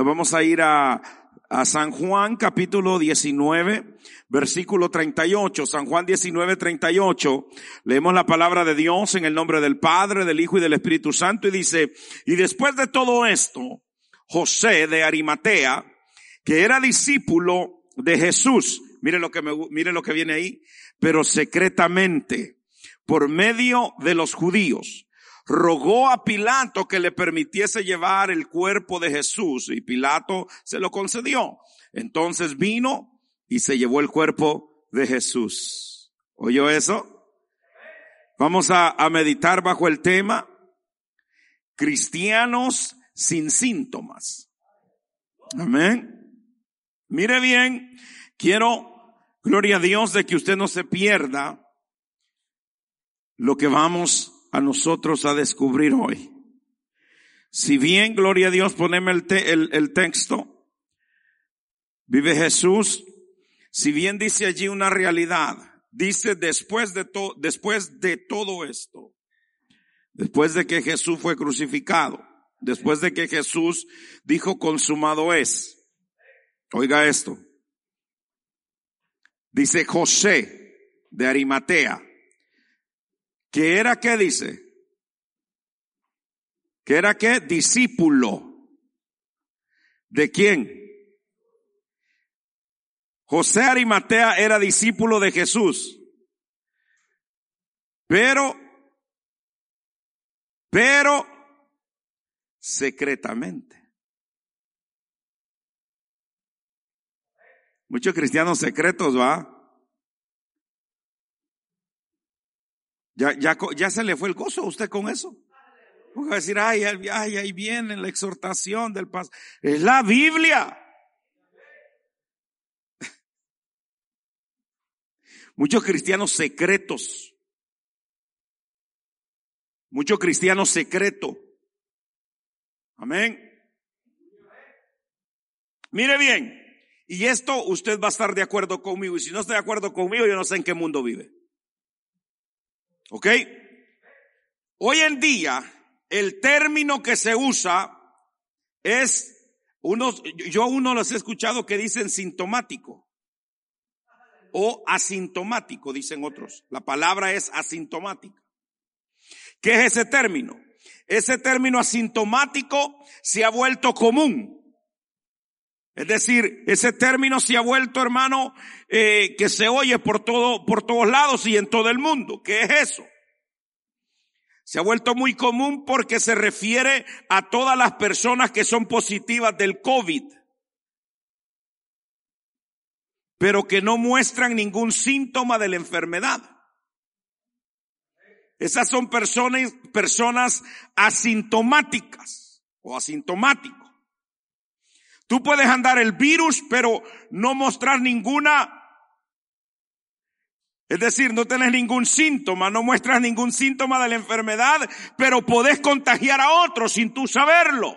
Nos vamos a ir a, a San Juan capítulo 19, versículo 38. San Juan 19, 38. Leemos la palabra de Dios en el nombre del Padre, del Hijo y del Espíritu Santo y dice, y después de todo esto, José de Arimatea, que era discípulo de Jesús, mire lo que me, mire lo que viene ahí, pero secretamente, por medio de los judíos, rogó a Pilato que le permitiese llevar el cuerpo de Jesús y Pilato se lo concedió. Entonces vino y se llevó el cuerpo de Jesús. ¿Oyó eso? Vamos a, a meditar bajo el tema cristianos sin síntomas. Amén. Mire bien, quiero, gloria a Dios, de que usted no se pierda lo que vamos a nosotros a descubrir hoy. Si bien, gloria a Dios, poneme el, el, texto, vive Jesús, si bien dice allí una realidad, dice después de, todo después de todo esto, después de que Jesús fue crucificado, después de que Jesús dijo consumado es, oiga esto, dice José de Arimatea, que era qué dice? Que era qué? Discípulo. ¿De quién? José Arimatea era discípulo de Jesús. Pero, pero, secretamente. Muchos cristianos secretos, ¿va? Ya, ya, ya se le fue el gozo a usted con eso. Va a decir, ay, ay, ahí viene la exhortación del paso. Es la Biblia. Muchos cristianos secretos. Muchos cristianos secretos. Amén. Mire bien. Y esto usted va a estar de acuerdo conmigo. Y si no está de acuerdo conmigo, yo no sé en qué mundo vive. ¿Ok? Hoy en día, el término que se usa es unos, yo uno los he escuchado que dicen sintomático o asintomático, dicen otros. La palabra es asintomática. ¿Qué es ese término? Ese término asintomático se ha vuelto común. Es decir, ese término se ha vuelto, hermano, eh, que se oye por todo, por todos lados y en todo el mundo. ¿Qué es eso? Se ha vuelto muy común porque se refiere a todas las personas que son positivas del COVID, pero que no muestran ningún síntoma de la enfermedad. Esas son personas, personas asintomáticas o asintomáticos. Tú puedes andar el virus, pero no mostrar ninguna es decir, no tenés ningún síntoma, no muestras ningún síntoma de la enfermedad, pero podés contagiar a otros sin tú saberlo.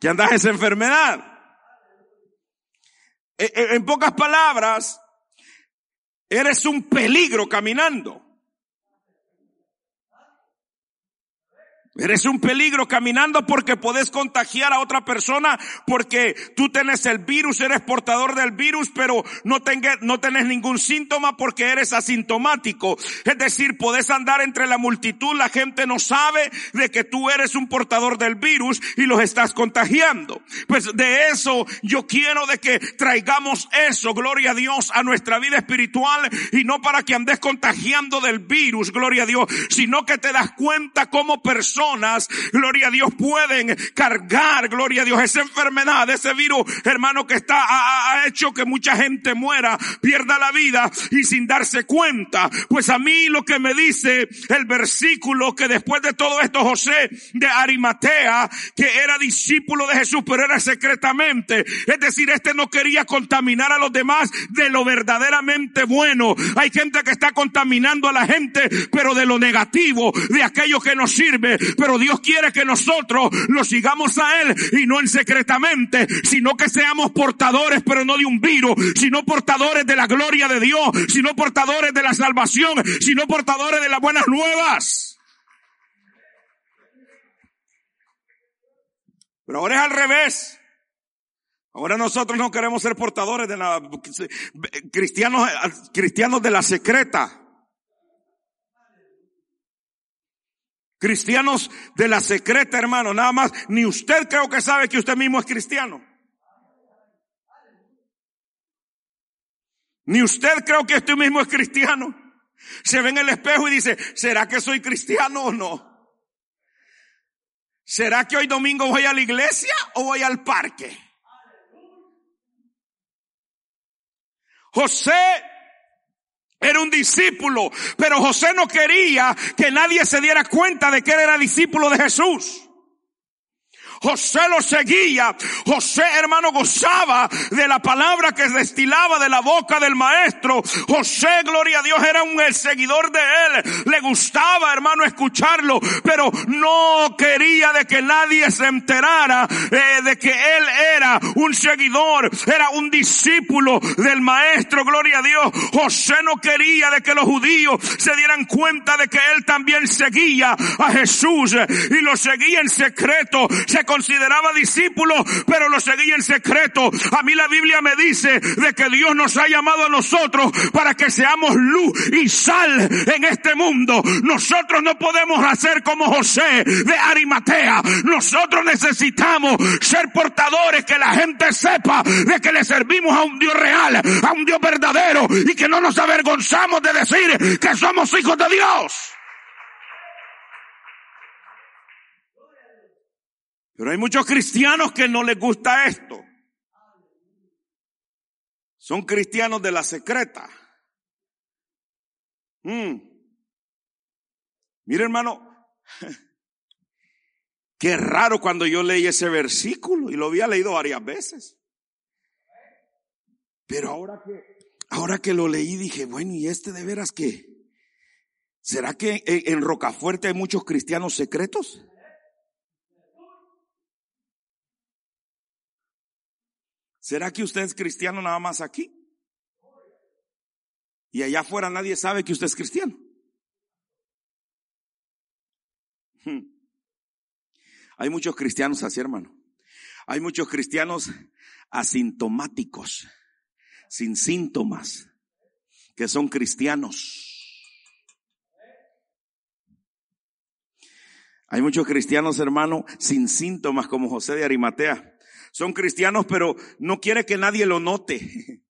Que andas esa enfermedad. E, e, en pocas palabras, eres un peligro caminando. Eres un peligro caminando porque puedes contagiar a otra persona porque tú tienes el virus, eres portador del virus, pero no, tenga, no tenés ningún síntoma porque eres asintomático. Es decir, puedes andar entre la multitud, la gente no sabe de que tú eres un portador del virus y los estás contagiando. Pues de eso yo quiero de que traigamos eso, gloria a Dios, a nuestra vida espiritual y no para que andes contagiando del virus, gloria a Dios, sino que te das cuenta como persona gloria a Dios, pueden cargar, gloria a Dios, esa enfermedad, ese virus, hermano, que está, ha, hecho que mucha gente muera, pierda la vida y sin darse cuenta. Pues a mí lo que me dice el versículo que después de todo esto José de Arimatea, que era discípulo de Jesús, pero era secretamente, es decir, este no quería contaminar a los demás de lo verdaderamente bueno. Hay gente que está contaminando a la gente, pero de lo negativo, de aquello que nos sirve, pero Dios quiere que nosotros lo sigamos a Él y no en secretamente, sino que seamos portadores, pero no de un virus, sino portadores de la gloria de Dios, sino portadores de la salvación, sino portadores de las buenas nuevas. Pero ahora es al revés. Ahora nosotros no queremos ser portadores de la, cristianos, cristianos de la secreta. Cristianos de la secreta, hermano. Nada más, ni usted creo que sabe que usted mismo es cristiano. Ni usted creo que usted mismo es cristiano. Se ve en el espejo y dice, ¿será que soy cristiano o no? ¿Será que hoy domingo voy a la iglesia o voy al parque? José era un discípulo, pero José no quería que nadie se diera cuenta de que él era discípulo de Jesús. José lo seguía. José, hermano, gozaba de la palabra que destilaba de la boca del maestro. José, gloria a Dios, era un seguidor de él. Le gustaba, hermano, escucharlo, pero no quería de que nadie se enterara eh, de que él era un seguidor, era un discípulo del maestro, gloria a Dios. José no quería de que los judíos se dieran cuenta de que él también seguía a Jesús y lo seguía en secreto. Se consideraba discípulo, pero lo seguía en secreto. A mí la Biblia me dice de que Dios nos ha llamado a nosotros para que seamos luz y sal en este mundo. Nosotros no podemos hacer como José de Arimatea. Nosotros necesitamos ser portadores que la gente sepa de que le servimos a un Dios real, a un Dios verdadero y que no nos avergonzamos de decir que somos hijos de Dios. Pero hay muchos cristianos que no les gusta esto. Son cristianos de la secreta. Mm. Mire hermano, qué raro cuando yo leí ese versículo y lo había leído varias veces. Pero ahora que, ahora que lo leí dije, bueno, ¿y este de veras qué? ¿Será que en Rocafuerte hay muchos cristianos secretos? ¿Será que usted es cristiano nada más aquí? Y allá afuera nadie sabe que usted es cristiano. Hmm. Hay muchos cristianos así, hermano. Hay muchos cristianos asintomáticos, sin síntomas, que son cristianos. Hay muchos cristianos, hermano, sin síntomas, como José de Arimatea son cristianos, pero no quiere que nadie lo note.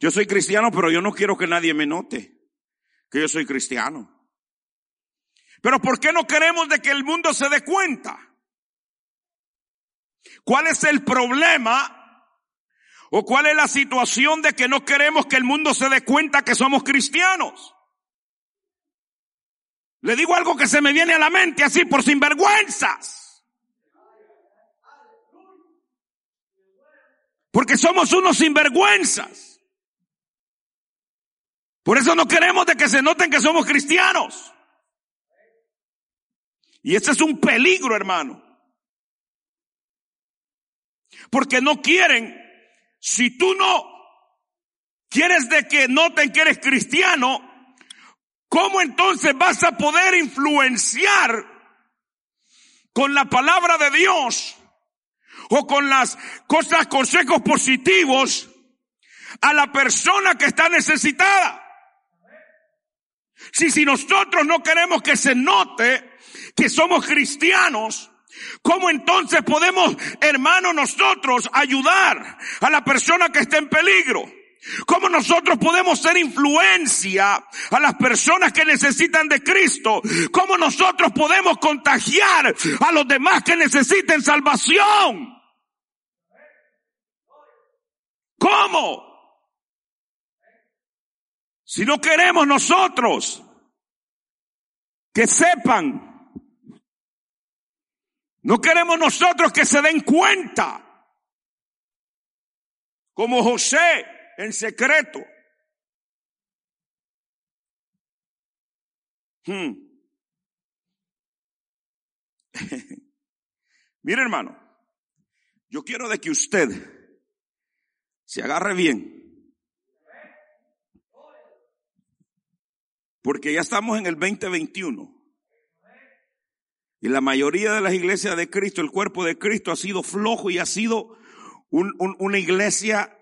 Yo soy cristiano, pero yo no quiero que nadie me note que yo soy cristiano. Pero ¿por qué no queremos de que el mundo se dé cuenta? ¿Cuál es el problema? ¿O cuál es la situación de que no queremos que el mundo se dé cuenta que somos cristianos? Le digo algo que se me viene a la mente así por sinvergüenzas. Porque somos unos sinvergüenzas. Por eso no queremos de que se noten que somos cristianos. Y ese es un peligro, hermano. Porque no quieren, si tú no quieres de que noten que eres cristiano, ¿cómo entonces vas a poder influenciar con la palabra de Dios o con las cosas, consejos positivos a la persona que está necesitada. Si, si nosotros no queremos que se note que somos cristianos, ¿Cómo entonces podemos, hermanos, nosotros ayudar a la persona que está en peligro? ¿Cómo nosotros podemos ser influencia a las personas que necesitan de Cristo? ¿Cómo nosotros podemos contagiar a los demás que necesiten salvación? ¿Cómo? Si no queremos nosotros que sepan, no queremos nosotros que se den cuenta, como José en secreto. Hmm. Mire hermano, yo quiero de que usted se agarre bien. Porque ya estamos en el 2021. Y la mayoría de las iglesias de Cristo, el cuerpo de Cristo ha sido flojo y ha sido una iglesia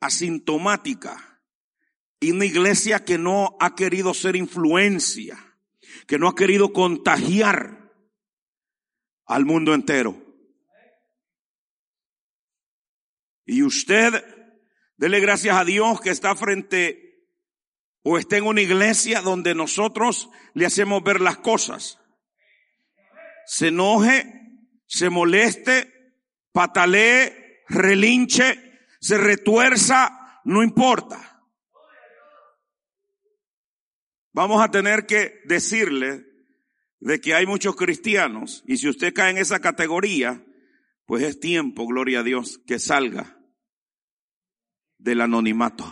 asintomática. Y una iglesia que no ha querido ser influencia, que no ha querido contagiar al mundo entero. Y usted, dele gracias a Dios que está frente o está en una iglesia donde nosotros le hacemos ver las cosas se enoje, se moleste, patalee, relinche, se retuerza, no importa. Vamos a tener que decirle de que hay muchos cristianos y si usted cae en esa categoría, pues es tiempo, gloria a Dios, que salga del anonimato.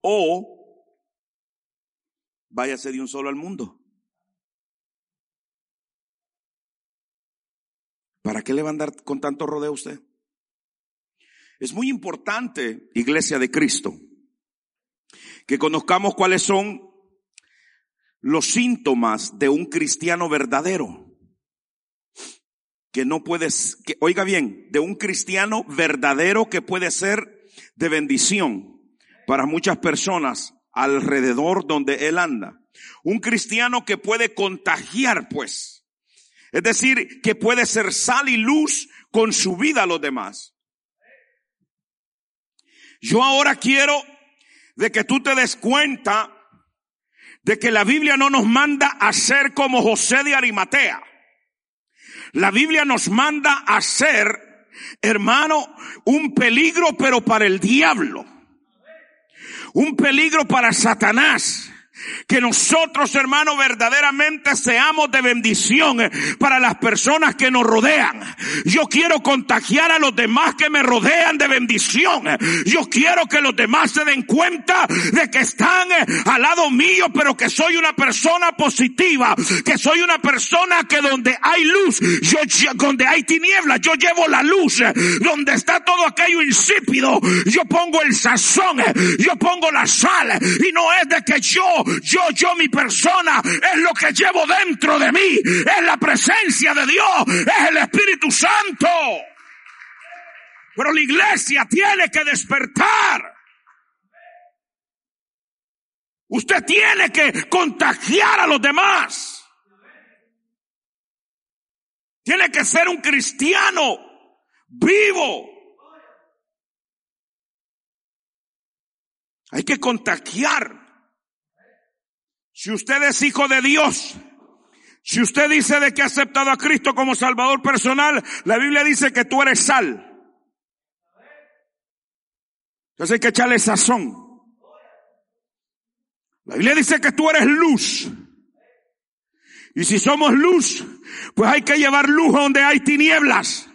O váyase de un solo al mundo. ¿Para qué le va a andar con tanto rodeo usted? Es muy importante, iglesia de Cristo, que conozcamos cuáles son los síntomas de un cristiano verdadero. Que no puedes, que, oiga bien, de un cristiano verdadero que puede ser de bendición para muchas personas alrededor donde él anda. Un cristiano que puede contagiar, pues. Es decir, que puede ser sal y luz con su vida a los demás. Yo ahora quiero de que tú te des cuenta de que la Biblia no nos manda a ser como José de Arimatea. La Biblia nos manda a ser, hermano, un peligro pero para el diablo un peligro para Satanás. Que nosotros, hermanos, verdaderamente seamos de bendición eh, para las personas que nos rodean. Yo quiero contagiar a los demás que me rodean de bendición. Yo quiero que los demás se den cuenta de que están eh, al lado mío, pero que soy una persona positiva, que soy una persona que donde hay luz, yo, donde hay tinieblas, yo llevo la luz, donde está todo aquello insípido, yo pongo el sazón, yo pongo la sal, y no es de que yo yo, yo, mi persona, es lo que llevo dentro de mí, es la presencia de Dios, es el Espíritu Santo. Pero la iglesia tiene que despertar. Usted tiene que contagiar a los demás. Tiene que ser un cristiano vivo. Hay que contagiar. Si usted es hijo de Dios, si usted dice de que ha aceptado a Cristo como Salvador personal, la Biblia dice que tú eres sal. Entonces hay que echarle sazón. La Biblia dice que tú eres luz. Y si somos luz, pues hay que llevar luz donde hay tinieblas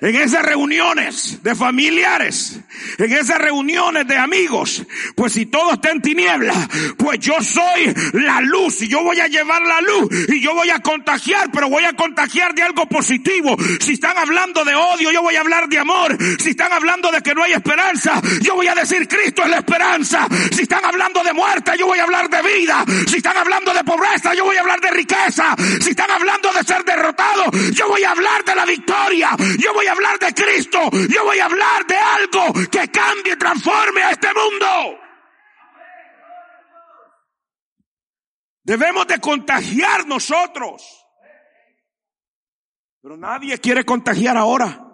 en esas reuniones de familiares, en esas reuniones de amigos, pues si todo está en tiniebla, pues yo soy la luz y yo voy a llevar la luz y yo voy a contagiar, pero voy a contagiar de algo positivo. Si están hablando de odio, yo voy a hablar de amor. Si están hablando de que no hay esperanza, yo voy a decir Cristo es la esperanza. Si están hablando de muerte, yo voy a hablar de vida. Si están hablando de pobreza, yo voy a hablar de riqueza. Si están hablando de ser derrotado, yo voy a hablar de la victoria. A hablar de Cristo, yo voy a hablar de algo que cambie, transforme a este mundo. Debemos de contagiar nosotros. Pero nadie quiere contagiar ahora.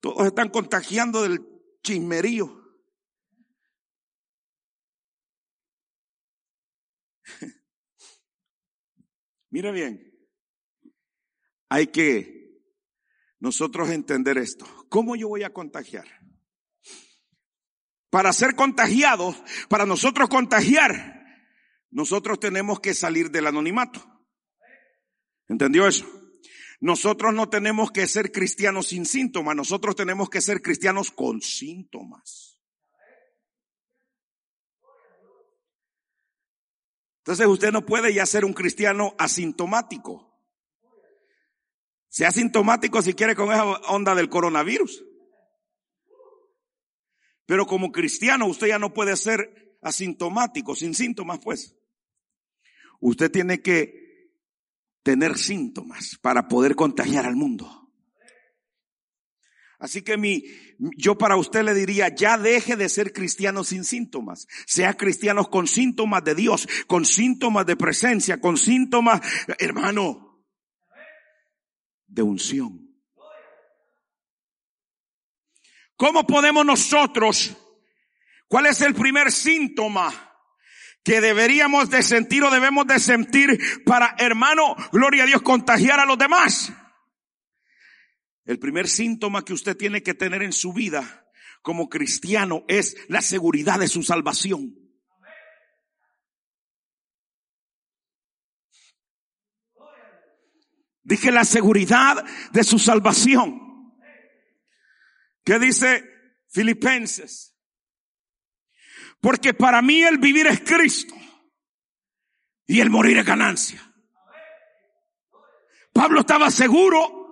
Todos están contagiando del chismerío. Mire bien, hay que nosotros entender esto. ¿Cómo yo voy a contagiar? Para ser contagiados, para nosotros contagiar, nosotros tenemos que salir del anonimato. ¿Entendió eso? Nosotros no tenemos que ser cristianos sin síntomas, nosotros tenemos que ser cristianos con síntomas. Entonces usted no puede ya ser un cristiano asintomático. Sea asintomático si quiere con esa onda del coronavirus. Pero como cristiano usted ya no puede ser asintomático, sin síntomas, pues. Usted tiene que tener síntomas para poder contagiar al mundo. Así que mi, yo para usted le diría, ya deje de ser cristiano sin síntomas. Sea cristiano con síntomas de Dios, con síntomas de presencia, con síntomas, hermano, de unción. ¿Cómo podemos nosotros, cuál es el primer síntoma que deberíamos de sentir o debemos de sentir para, hermano, gloria a Dios, contagiar a los demás? El primer síntoma que usted tiene que tener en su vida como cristiano es la seguridad de su salvación. Dije la seguridad de su salvación. ¿Qué dice Filipenses? Porque para mí el vivir es Cristo y el morir es ganancia. Pablo estaba seguro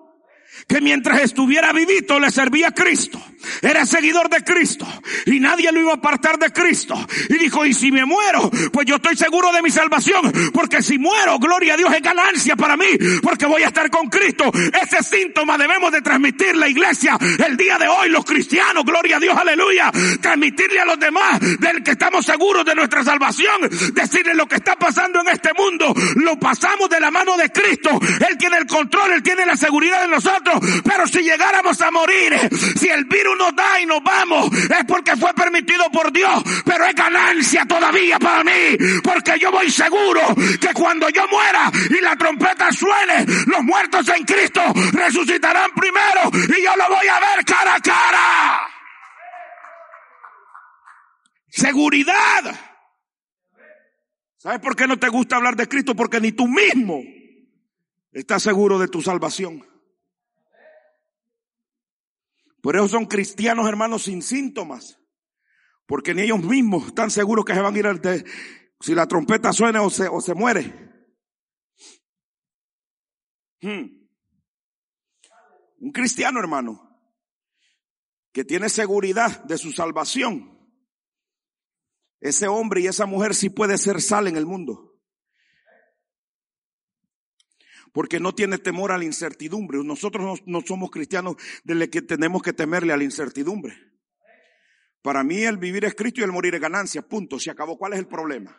que mientras estuviera vivito le servía a Cristo. Era seguidor de Cristo y nadie lo iba a apartar de Cristo. Y dijo, y si me muero, pues yo estoy seguro de mi salvación, porque si muero, gloria a Dios es ganancia para mí, porque voy a estar con Cristo. Ese síntoma debemos de transmitir la iglesia el día de hoy, los cristianos, gloria a Dios, aleluya. Transmitirle a los demás del que estamos seguros de nuestra salvación, decirle lo que está pasando en este mundo, lo pasamos de la mano de Cristo. Él tiene el control, Él tiene la seguridad de nosotros pero si llegáramos a morir, si el virus nos da y nos vamos, es porque fue permitido por Dios, pero es ganancia todavía para mí, porque yo voy seguro que cuando yo muera y la trompeta suene, los muertos en Cristo resucitarán primero y yo lo voy a ver cara a cara. Seguridad. ¿Sabes por qué no te gusta hablar de Cristo? Porque ni tú mismo estás seguro de tu salvación. Por eso son cristianos hermanos sin síntomas. Porque ni ellos mismos están seguros que se van a ir al de, si la trompeta suena o se, o se muere. Hmm. Un cristiano hermano que tiene seguridad de su salvación. Ese hombre y esa mujer sí puede ser sal en el mundo. Porque no tiene temor a la incertidumbre. Nosotros no, somos cristianos de que tenemos que temerle a la incertidumbre. Para mí el vivir es Cristo y el morir es ganancia, punto, se acabó. ¿Cuál es el problema?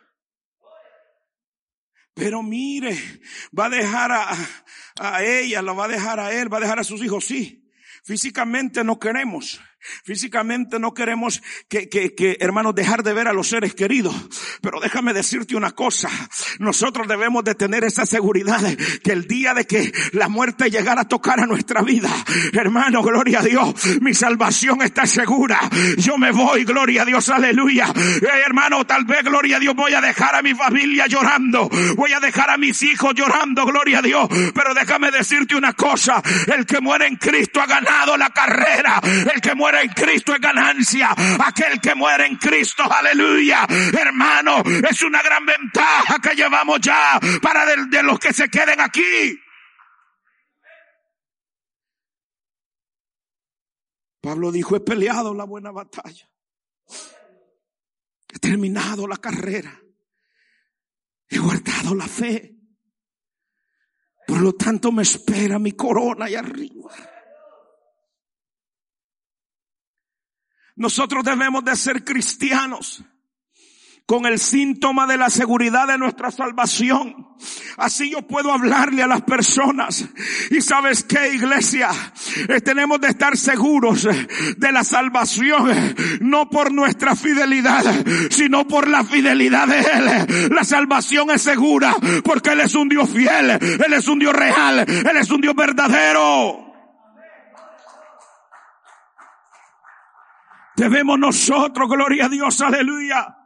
Pero mire, va a dejar a, a ella, lo va a dejar a él, va a dejar a sus hijos, sí. Físicamente no queremos. Físicamente no queremos que, que, que, hermanos, dejar de ver a los seres queridos. Pero déjame decirte una cosa. Nosotros debemos de tener esa seguridad que el día de que la muerte llegara a tocar a nuestra vida, hermano, gloria a Dios, mi salvación está segura. Yo me voy, gloria a Dios, aleluya. Eh, hermano, tal vez, gloria a Dios, voy a dejar a mi familia llorando. Voy a dejar a mis hijos llorando, gloria a Dios. Pero déjame decirte una cosa. El que muere en Cristo ha ganado la carrera. El que muere en Cristo es ganancia. Aquel que muere en Cristo, aleluya. Hermano, es una gran ventaja que llevamos ya para de, los que se queden aquí. Pablo dijo, he peleado la buena batalla. He terminado la carrera. He guardado la fe. Por lo tanto me espera mi corona ahí arriba. Nosotros debemos de ser cristianos con el síntoma de la seguridad de nuestra salvación. Así yo puedo hablarle a las personas. Y sabes qué, iglesia, eh, tenemos de estar seguros de la salvación, no por nuestra fidelidad, sino por la fidelidad de Él. La salvación es segura porque Él es un Dios fiel, Él es un Dios real, Él es un Dios verdadero. Debemos nosotros, gloria a Dios, aleluya,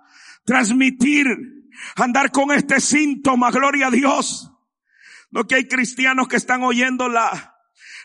transmitir, andar con este síntoma, gloria a Dios. No que hay cristianos que están oyendo la,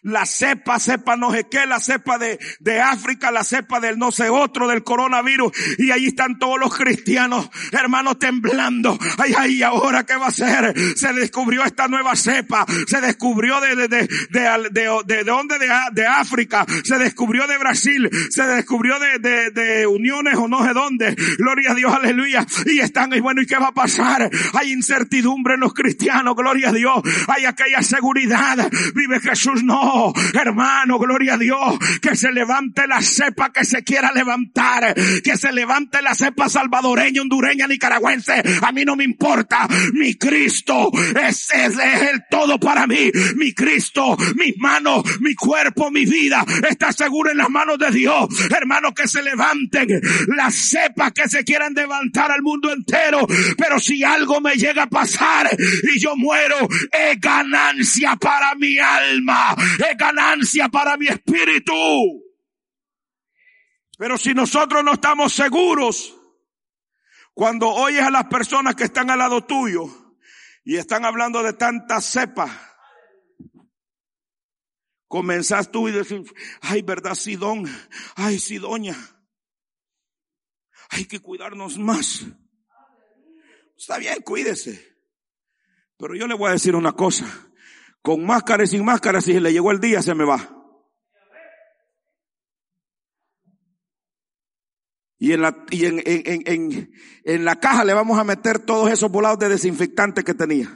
la cepa, cepa no sé qué, la cepa de, de África, la cepa del no sé otro, del coronavirus. Y ahí están todos los cristianos, hermanos, temblando. Ay, ay, ahora qué va a ser. Se descubrió esta nueva cepa. Se descubrió de, de, de, de, de, de, dónde, de, de África. Se descubrió de Brasil. Se descubrió de, de, de uniones o no sé dónde. Gloria a Dios, aleluya. Y están, y bueno, ¿y qué va a pasar? Hay incertidumbre en los cristianos, gloria a Dios. Hay aquella seguridad. Vive Jesús, no hermano, gloria a Dios, que se levante la cepa que se quiera levantar, que se levante la cepa salvadoreña, hondureña, nicaragüense, a mí no me importa, mi Cristo es, es, el todo para mí, mi Cristo, mis manos, mi cuerpo, mi vida, está seguro en las manos de Dios, hermano, que se levanten las cepas que se quieran levantar al mundo entero, pero si algo me llega a pasar y yo muero, es ganancia para mi alma, es ganancia para mi espíritu. Pero si nosotros no estamos seguros, cuando oyes a las personas que están al lado tuyo y están hablando de tanta cepa, comenzás tú y decir, ay, verdad, Sidón, ay, Sidoña, hay que cuidarnos más. Está bien, cuídese. Pero yo le voy a decir una cosa con máscara y sin máscara, si le llegó el día, se me va. Y en la, y en, en, en, en la caja le vamos a meter todos esos volados de desinfectante que tenía.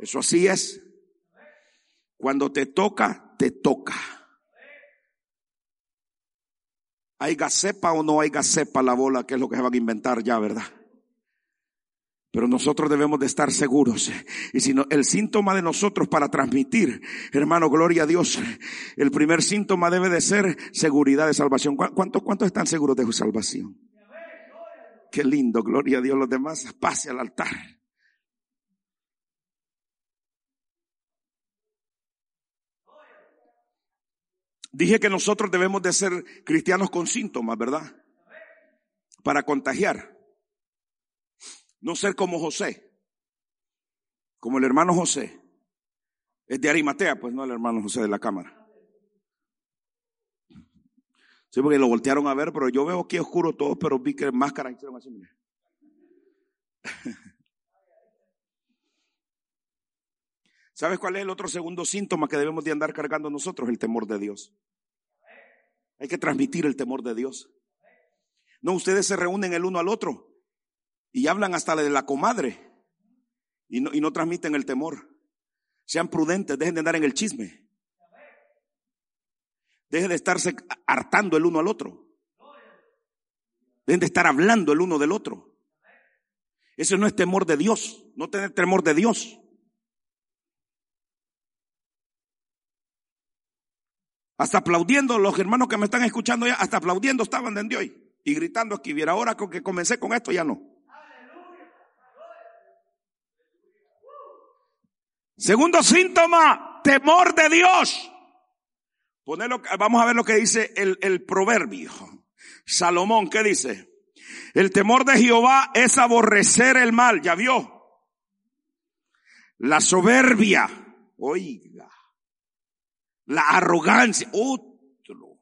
Eso así es. Cuando te toca, te toca. Hay gasepa o no hay gasepa la bola, que es lo que se van a inventar ya, ¿verdad? Pero nosotros debemos de estar seguros. Y si no, el síntoma de nosotros para transmitir, hermano, gloria a Dios, el primer síntoma debe de ser seguridad de salvación. ¿Cuántos, cuántos están seguros de su salvación? Qué lindo, gloria a Dios. Los demás, pase al altar. Dije que nosotros debemos de ser cristianos con síntomas, ¿verdad? Para contagiar. No ser como José, como el hermano José. Es de Arimatea, pues no el hermano José de la cámara. Sí, porque lo voltearon a ver, pero yo veo aquí oscuro todo, pero vi que máscara hicieron así. ¿Sabes cuál es el otro segundo síntoma que debemos de andar cargando nosotros? El temor de Dios. Hay que transmitir el temor de Dios. No, ustedes se reúnen el uno al otro y hablan hasta de la comadre y no, y no transmiten el temor. Sean prudentes, dejen de andar en el chisme. Dejen de estarse hartando el uno al otro. Dejen de estar hablando el uno del otro. Eso no es temor de Dios, no tener temor de Dios. Hasta aplaudiendo, los hermanos que me están escuchando ya, hasta aplaudiendo estaban desde hoy y gritando aquí. Viera ahora que comencé con esto, ya no. Segundo síntoma, temor de Dios. Ponelo, vamos a ver lo que dice el, el proverbio. Salomón, ¿qué dice? El temor de Jehová es aborrecer el mal, ya vio. La soberbia, oiga. La arrogancia, otro.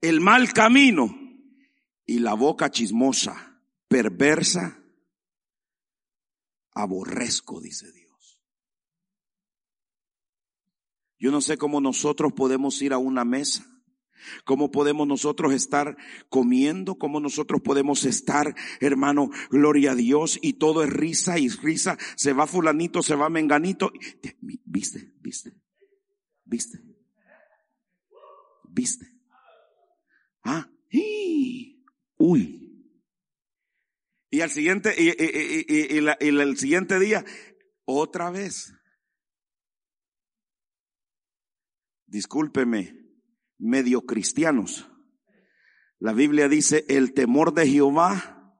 El mal camino y la boca chismosa, perversa, aborrezco, dice Dios. Yo no sé cómo nosotros podemos ir a una mesa. ¿Cómo podemos nosotros estar comiendo? ¿Cómo nosotros podemos estar, hermano, gloria a Dios? Y todo es risa y risa. Se va fulanito, se va menganito. ¿Viste? ¿Viste? ¿Viste? ¿Viste? Ah, uy. Y al siguiente, y, el siguiente día, otra vez. Discúlpeme, medio cristianos. La Biblia dice, el temor de Jehová,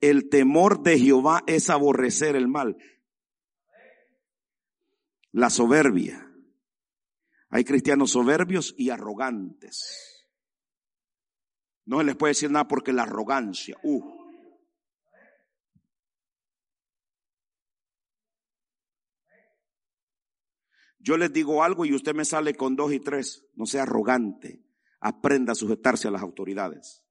el temor de Jehová es aborrecer el mal. La soberbia. Hay cristianos soberbios y arrogantes. No se les puede decir nada porque la arrogancia, uh. Yo les digo algo y usted me sale con dos y tres. No sea arrogante. Aprenda a sujetarse a las autoridades.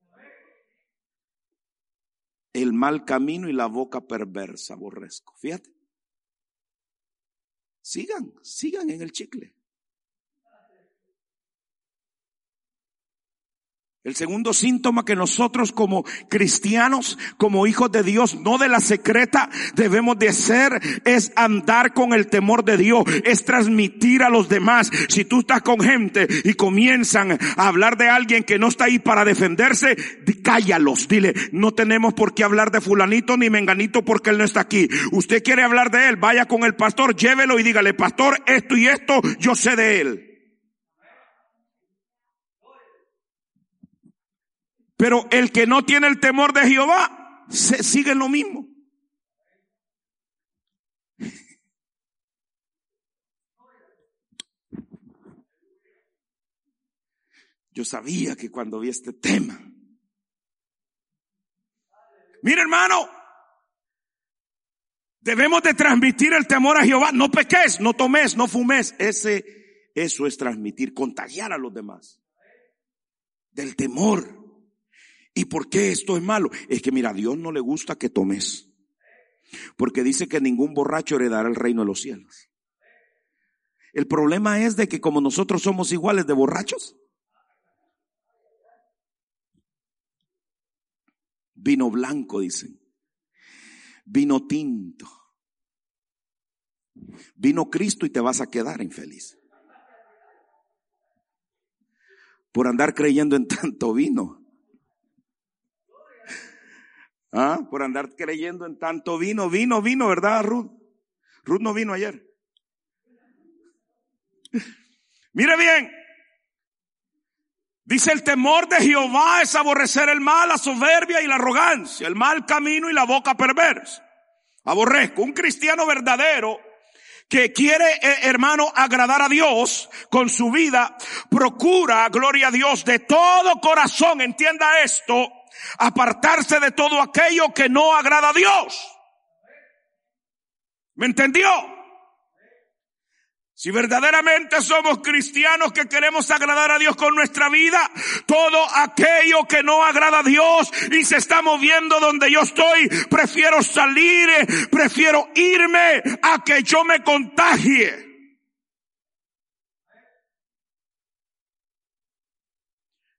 El mal camino y la boca perversa, aborrezco. Fíjate. Sigan, sigan en el chicle. El segundo síntoma que nosotros como cristianos, como hijos de Dios, no de la secreta, debemos de hacer es andar con el temor de Dios, es transmitir a los demás. Si tú estás con gente y comienzan a hablar de alguien que no está ahí para defenderse, cállalos, dile, no tenemos por qué hablar de fulanito ni menganito porque él no está aquí. Usted quiere hablar de él, vaya con el pastor, llévelo y dígale, pastor, esto y esto, yo sé de él. Pero el que no tiene el temor de Jehová, se sigue lo mismo. Yo sabía que cuando vi este tema, mira hermano, debemos de transmitir el temor a Jehová. No peques, no tomes, no fumes. Ese, eso es transmitir, contagiar a los demás. Del temor. ¿Y por qué esto es malo? Es que mira, a Dios no le gusta que tomes. Porque dice que ningún borracho heredará el reino de los cielos. El problema es de que como nosotros somos iguales de borrachos, vino blanco, dicen, vino tinto, vino Cristo y te vas a quedar infeliz. Por andar creyendo en tanto vino. ¿Ah? Por andar creyendo en tanto vino, vino, vino, ¿verdad, Ruth? Ruth no vino ayer. Mire bien. Dice el temor de Jehová es aborrecer el mal, la soberbia y la arrogancia, el mal camino y la boca perversa. Aborrezco. Un cristiano verdadero que quiere, eh, hermano, agradar a Dios con su vida, procura, gloria a Dios, de todo corazón, entienda esto, apartarse de todo aquello que no agrada a Dios. ¿Me entendió? Si verdaderamente somos cristianos que queremos agradar a Dios con nuestra vida, todo aquello que no agrada a Dios y se está moviendo donde yo estoy, prefiero salir, prefiero irme a que yo me contagie.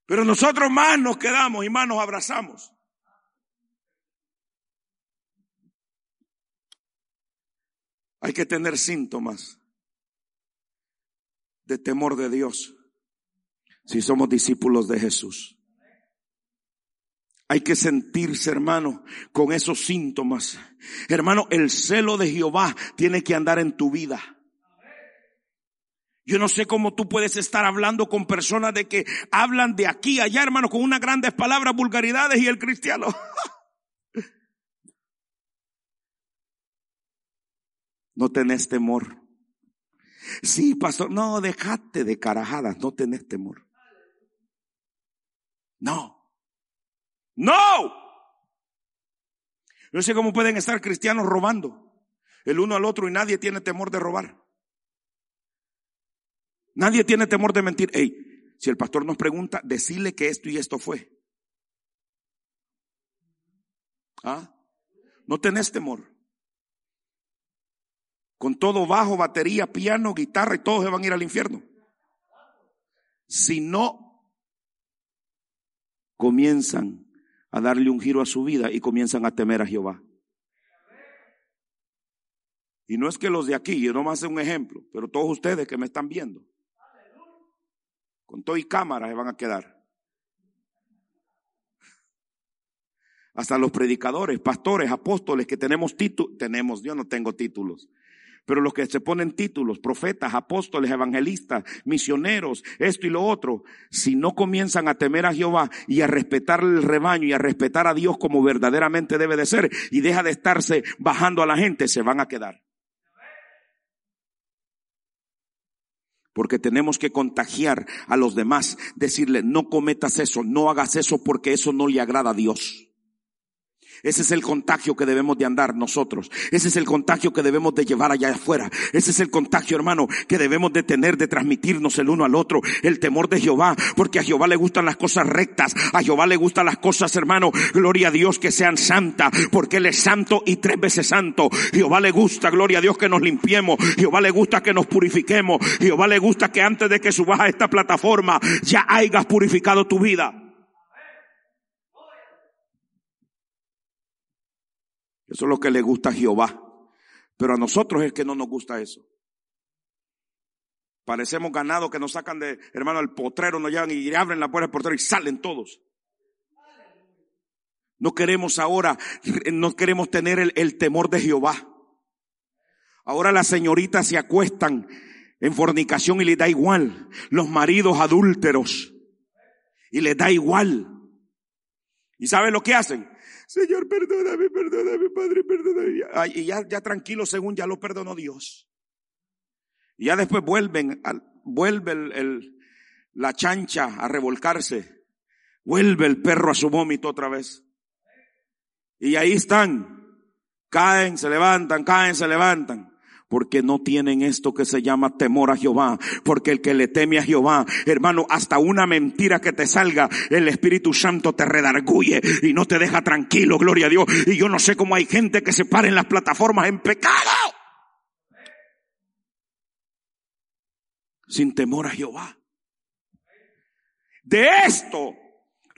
Pero nosotros más nos quedamos y más nos abrazamos. Hay que tener síntomas de temor de Dios si somos discípulos de Jesús. Hay que sentirse, hermano, con esos síntomas. Hermano, el celo de Jehová tiene que andar en tu vida. Yo no sé cómo tú puedes estar hablando con personas de que hablan de aquí allá, hermano, con unas grandes palabras, vulgaridades y el cristiano. no tenés temor. Sí, pastor, no, dejate de carajadas, no tenés temor. No. No. No sé cómo pueden estar cristianos robando el uno al otro y nadie tiene temor de robar. Nadie tiene temor de mentir. Hey, si el pastor nos pregunta, decirle que esto y esto fue. ¿Ah? No tenés temor. Con todo bajo, batería, piano, guitarra y todos se van a ir al infierno. Si no comienzan a darle un giro a su vida y comienzan a temer a Jehová. Y no es que los de aquí, yo no más un ejemplo, pero todos ustedes que me están viendo, con todo y cámara se van a quedar. Hasta los predicadores, pastores, apóstoles que tenemos títulos, tenemos, yo no tengo títulos, pero los que se ponen títulos, profetas, apóstoles, evangelistas, misioneros, esto y lo otro, si no comienzan a temer a Jehová y a respetar el rebaño y a respetar a Dios como verdaderamente debe de ser y deja de estarse bajando a la gente, se van a quedar. Porque tenemos que contagiar a los demás, decirle, no cometas eso, no hagas eso porque eso no le agrada a Dios. Ese es el contagio que debemos de andar nosotros. Ese es el contagio que debemos de llevar allá afuera. Ese es el contagio, hermano, que debemos de tener, de transmitirnos el uno al otro. El temor de Jehová, porque a Jehová le gustan las cosas rectas. A Jehová le gustan las cosas, hermano, gloria a Dios, que sean santas, porque Él es santo y tres veces santo. Jehová le gusta, gloria a Dios, que nos limpiemos. Jehová le gusta que nos purifiquemos. Jehová le gusta que antes de que subas a esta plataforma ya hayas purificado tu vida. Eso es lo que le gusta a Jehová. Pero a nosotros es que no nos gusta eso. Parecemos ganados que nos sacan de, hermano, el potrero, nos llevan y abren la puerta del potrero y salen todos. No queremos ahora, no queremos tener el, el temor de Jehová. Ahora las señoritas se acuestan en fornicación y les da igual. Los maridos adúlteros. Y les da igual. ¿Y saben lo que hacen? Señor, perdóname, perdóname, Padre, perdóname. Y ya, ya tranquilo, según ya lo perdonó Dios. Y ya después vuelven, vuelve el, la chancha a revolcarse. Vuelve el perro a su vómito otra vez. Y ahí están. Caen, se levantan, caen, se levantan porque no tienen esto que se llama temor a Jehová, porque el que le teme a Jehová, hermano, hasta una mentira que te salga, el Espíritu Santo te redarguye y no te deja tranquilo, gloria a Dios. Y yo no sé cómo hay gente que se para en las plataformas en pecado. Sin temor a Jehová. De esto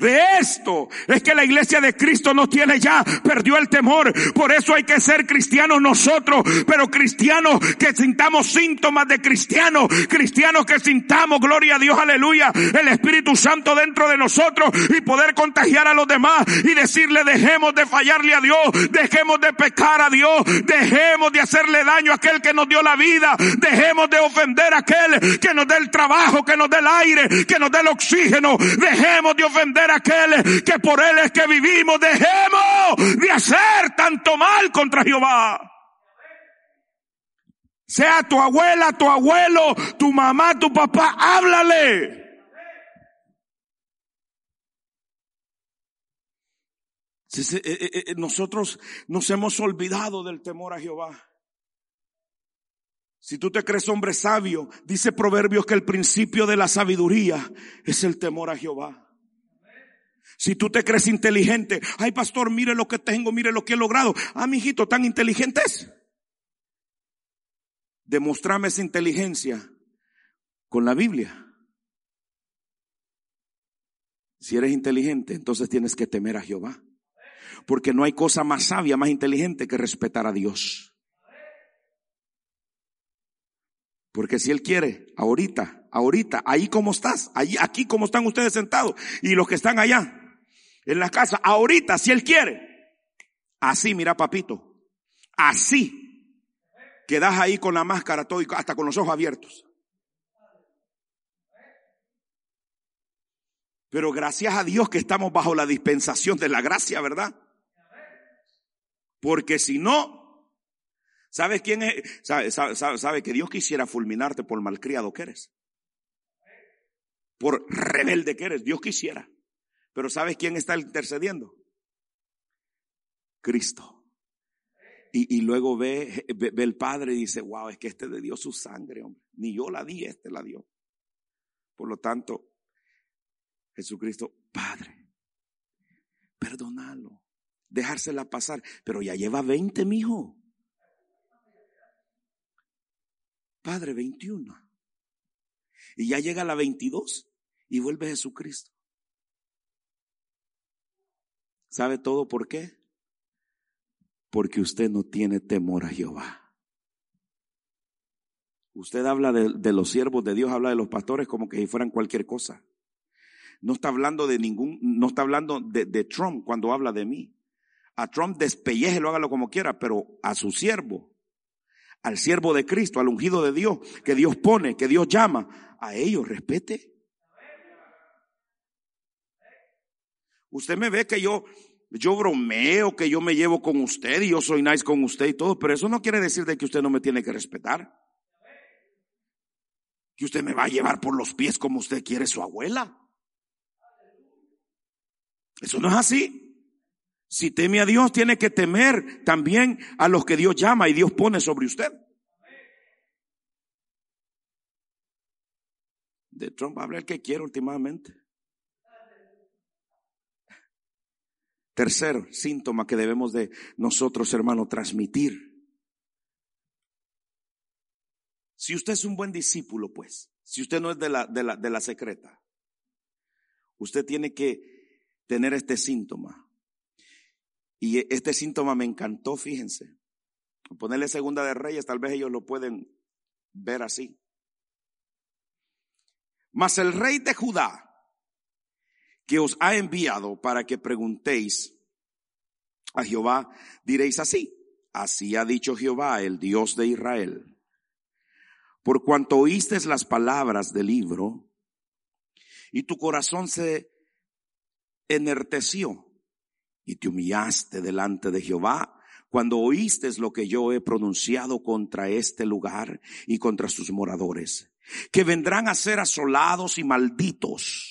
de esto es que la iglesia de Cristo no tiene ya, perdió el temor. Por eso hay que ser cristianos nosotros, pero cristianos que sintamos síntomas de cristianos, cristianos que sintamos, gloria a Dios, aleluya, el Espíritu Santo dentro de nosotros y poder contagiar a los demás y decirle dejemos de fallarle a Dios, dejemos de pecar a Dios, dejemos de hacerle daño a aquel que nos dio la vida, dejemos de ofender a aquel que nos dé el trabajo, que nos dé el aire, que nos dé el oxígeno, dejemos de ofender aquel que por él es que vivimos. Dejemos de hacer tanto mal contra Jehová. Sea tu abuela, tu abuelo, tu mamá, tu papá, háblale. Eh, eh, eh, nosotros nos hemos olvidado del temor a Jehová. Si tú te crees hombre sabio, dice Proverbios que el principio de la sabiduría es el temor a Jehová. Si tú te crees inteligente, ay pastor, mire lo que tengo, mire lo que he logrado. Ah, mi hijito, tan inteligentes. Demostrame esa inteligencia con la Biblia. Si eres inteligente, entonces tienes que temer a Jehová. Porque no hay cosa más sabia, más inteligente que respetar a Dios. Porque si Él quiere, ahorita, ahorita, ahí como estás, ahí, aquí como están ustedes sentados, y los que están allá, en la casa, ahorita, si Él quiere. Así, mira, papito. Así. Quedas ahí con la máscara todo y hasta con los ojos abiertos. Pero gracias a Dios que estamos bajo la dispensación de la gracia, ¿verdad? Porque si no, ¿sabes quién es? Sabe, sabe, que Dios quisiera fulminarte por malcriado que eres. Por rebelde que eres. Dios quisiera. Pero ¿sabes quién está intercediendo? Cristo. Y, luego ve, ve, el Padre y dice, wow, es que este le dio su sangre, hombre. Ni yo la di, este la dio. Por lo tanto, Jesucristo, Padre, perdónalo, dejársela pasar. Pero ya lleva 20, mijo. Padre, 21. Y ya llega la 22 y vuelve Jesucristo. ¿Sabe todo por qué? Porque usted no tiene temor a Jehová. Usted habla de, los siervos de Dios, habla de los pastores como que si fueran cualquier cosa. No está hablando de ningún, no está hablando de, de Trump cuando habla de mí. A Trump despellejelo, hágalo como quiera, pero a su siervo, al siervo de Cristo, al ungido de Dios, que Dios pone, que Dios llama, a ellos respete. Usted me ve que yo, yo bromeo, que yo me llevo con usted y yo soy nice con usted y todo, pero eso no quiere decir de que usted no me tiene que respetar. Que usted me va a llevar por los pies como usted quiere su abuela. Eso no es así. Si teme a Dios, tiene que temer también a los que Dios llama y Dios pone sobre usted. De Trump habla el que quiere últimamente. Tercer síntoma que debemos de nosotros, hermano, transmitir. Si usted es un buen discípulo, pues, si usted no es de la, de la, de la secreta, usted tiene que tener este síntoma. Y este síntoma me encantó, fíjense. Ponerle segunda de reyes, tal vez ellos lo pueden ver así. Mas el rey de Judá, que os ha enviado para que preguntéis a Jehová, diréis así, así ha dicho Jehová, el Dios de Israel. Por cuanto oíste las palabras del libro y tu corazón se enerteció y te humillaste delante de Jehová, cuando oíste lo que yo he pronunciado contra este lugar y contra sus moradores, que vendrán a ser asolados y malditos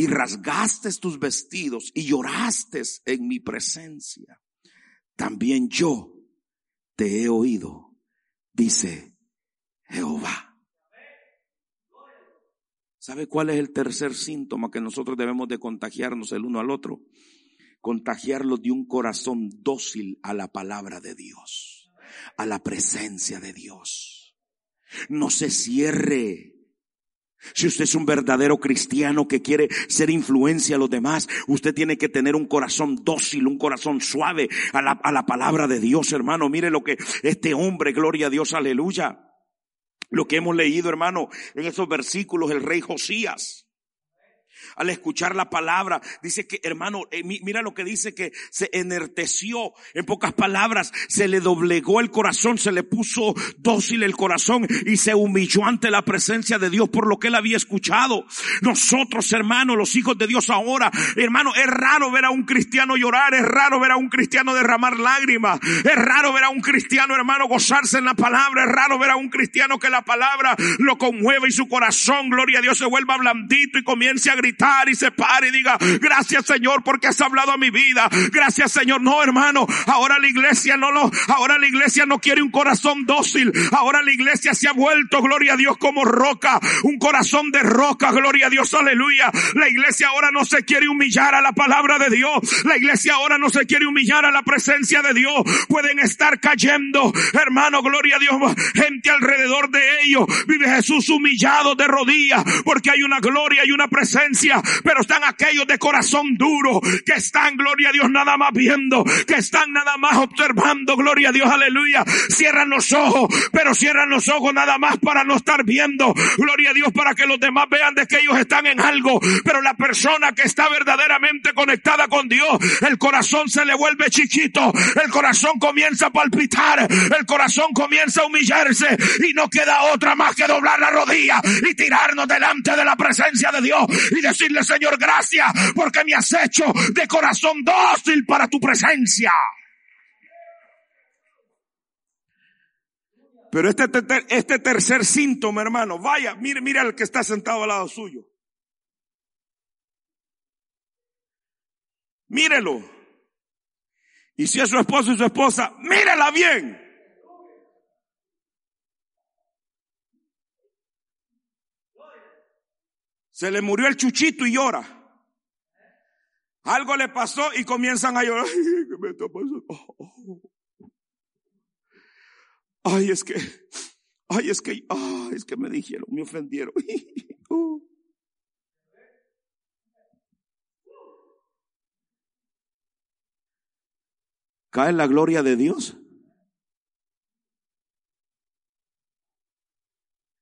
y rasgaste tus vestidos y lloraste en mi presencia, también yo te he oído, dice Jehová. ¿Sabe cuál es el tercer síntoma que nosotros debemos de contagiarnos el uno al otro? Contagiarlo de un corazón dócil a la palabra de Dios, a la presencia de Dios. No se cierre si usted es un verdadero cristiano que quiere ser influencia a los demás, usted tiene que tener un corazón dócil, un corazón suave a la, a la palabra de Dios, hermano. Mire lo que este hombre, gloria a Dios, aleluya. Lo que hemos leído, hermano, en esos versículos, el rey Josías al escuchar la palabra. Dice que, hermano, eh, mira lo que dice que se enerteció. En pocas palabras, se le doblegó el corazón, se le puso dócil el corazón y se humilló ante la presencia de Dios por lo que él había escuchado. Nosotros, hermanos, los hijos de Dios ahora, hermano, es raro ver a un cristiano llorar, es raro ver a un cristiano derramar lágrimas, es raro ver a un cristiano, hermano, gozarse en la palabra, es raro ver a un cristiano que la palabra lo conmueve y su corazón, gloria a Dios, se vuelva blandito y comience a gritar y se pare y diga, gracias Señor porque has hablado a mi vida. Gracias Señor. No, hermano, ahora la iglesia no lo, ahora la iglesia no quiere un corazón dócil. Ahora la iglesia se ha vuelto, gloria a Dios, como roca. Un corazón de roca, gloria a Dios, aleluya. La iglesia ahora no se quiere humillar a la palabra de Dios. La iglesia ahora no se quiere humillar a la presencia de Dios. Pueden estar cayendo, hermano, gloria a Dios, gente alrededor de ellos. Vive Jesús humillado de rodillas porque hay una gloria y una presencia pero están aquellos de corazón duro, que están, gloria a Dios, nada más viendo, que están nada más observando, gloria a Dios, aleluya. Cierran los ojos, pero cierran los ojos nada más para no estar viendo, gloria a Dios, para que los demás vean de que ellos están en algo. Pero la persona que está verdaderamente conectada con Dios, el corazón se le vuelve chiquito, el corazón comienza a palpitar, el corazón comienza a humillarse y no queda otra más que doblar la rodilla y tirarnos delante de la presencia de Dios decirle, Señor, gracias porque me has hecho de corazón dócil para tu presencia. Pero este, este tercer síntoma, hermano, vaya, mire, mire al que está sentado al lado suyo. Mírelo. Y si es su esposo y su esposa, mírela bien. Se le murió el chuchito y llora. Algo le pasó y comienzan a llorar. Ay, ¿qué me está pasando? Ay, es que, ay, es que, ay, es que me dijeron, me ofendieron. ¿Cae la gloria de Dios?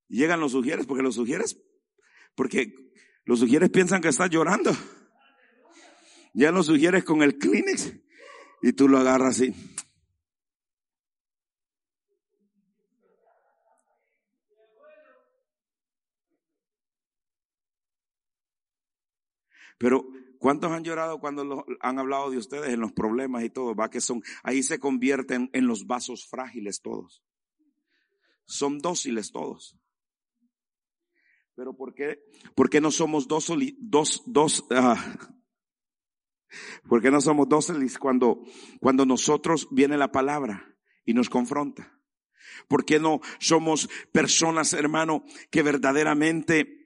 Llegan los sugieres, porque los sugieres, porque los sugieres piensan que estás llorando. Ya los sugieres con el Kleenex y tú lo agarras así. Pero, ¿cuántos han llorado cuando han hablado de ustedes en los problemas y todo? Va que son, ahí se convierten en los vasos frágiles todos. Son dóciles todos. Pero ¿por qué, por qué no somos dos, dos, dos, ah, ¿Por qué no somos dóciles cuando, cuando nosotros viene la palabra y nos confronta? ¿Por qué no somos personas, hermano, que verdaderamente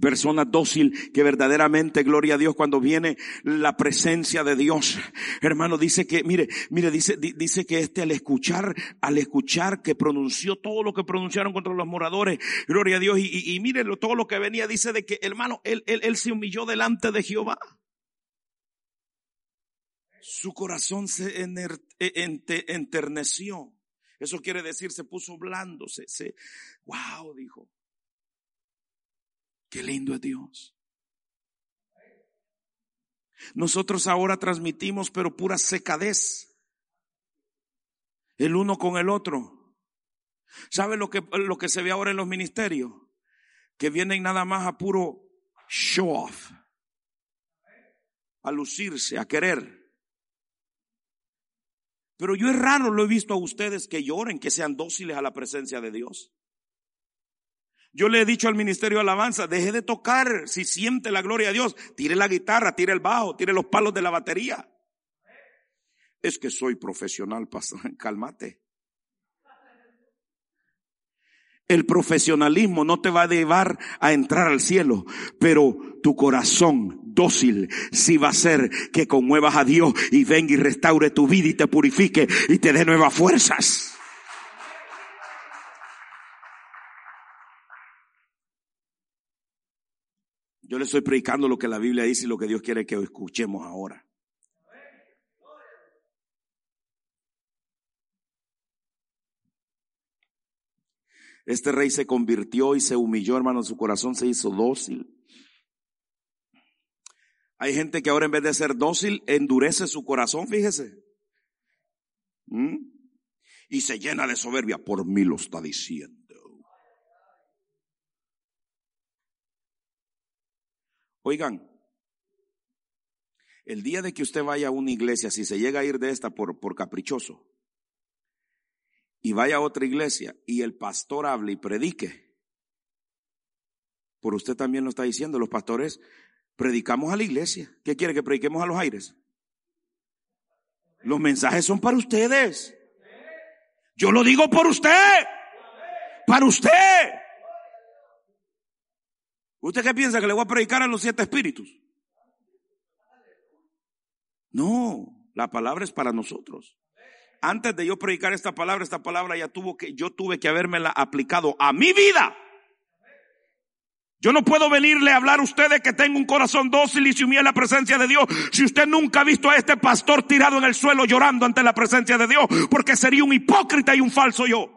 persona dócil que verdaderamente, gloria a Dios, cuando viene la presencia de Dios. Hermano, dice que, mire, mire, dice, dice que este al escuchar, al escuchar que pronunció todo lo que pronunciaron contra los moradores, gloria a Dios, y, y, mire todo lo que venía, dice de que, hermano, él, él, él se humilló delante de Jehová. Su corazón se enterneció. Eso quiere decir, se puso blando, se, se, wow, dijo. Qué lindo es Dios. Nosotros ahora transmitimos, pero pura secadez. El uno con el otro. ¿Sabe lo que, lo que se ve ahora en los ministerios? Que vienen nada más a puro show off. A lucirse, a querer. Pero yo es raro, lo he visto a ustedes que lloren, que sean dóciles a la presencia de Dios. Yo le he dicho al ministerio de alabanza, deje de tocar si siente la gloria de Dios. Tire la guitarra, tire el bajo, tire los palos de la batería. Es que soy profesional, pastor. Cálmate. El profesionalismo no te va a llevar a entrar al cielo, pero tu corazón dócil sí va a ser que conmuevas a Dios y venga y restaure tu vida y te purifique y te dé nuevas fuerzas. Yo le estoy predicando lo que la Biblia dice y lo que Dios quiere que escuchemos ahora. Este rey se convirtió y se humilló, hermano, su corazón se hizo dócil. Hay gente que ahora en vez de ser dócil, endurece su corazón, fíjese. ¿Mm? Y se llena de soberbia. Por mí lo está diciendo. Oigan, el día de que usted vaya a una iglesia, si se llega a ir de esta por, por caprichoso, y vaya a otra iglesia y el pastor hable y predique, por usted también lo está diciendo, los pastores predicamos a la iglesia. ¿Qué quiere que prediquemos a los aires? Los mensajes son para ustedes. Yo lo digo por usted. Para usted. ¿Usted qué piensa que le voy a predicar a los siete espíritus? No, la palabra es para nosotros. Antes de yo predicar esta palabra, esta palabra ya tuvo que, yo tuve que habérmela aplicado a mi vida. Yo no puedo venirle a hablar a ustedes que tengo un corazón dócil y se humilla la presencia de Dios si usted nunca ha visto a este pastor tirado en el suelo llorando ante la presencia de Dios, porque sería un hipócrita y un falso yo.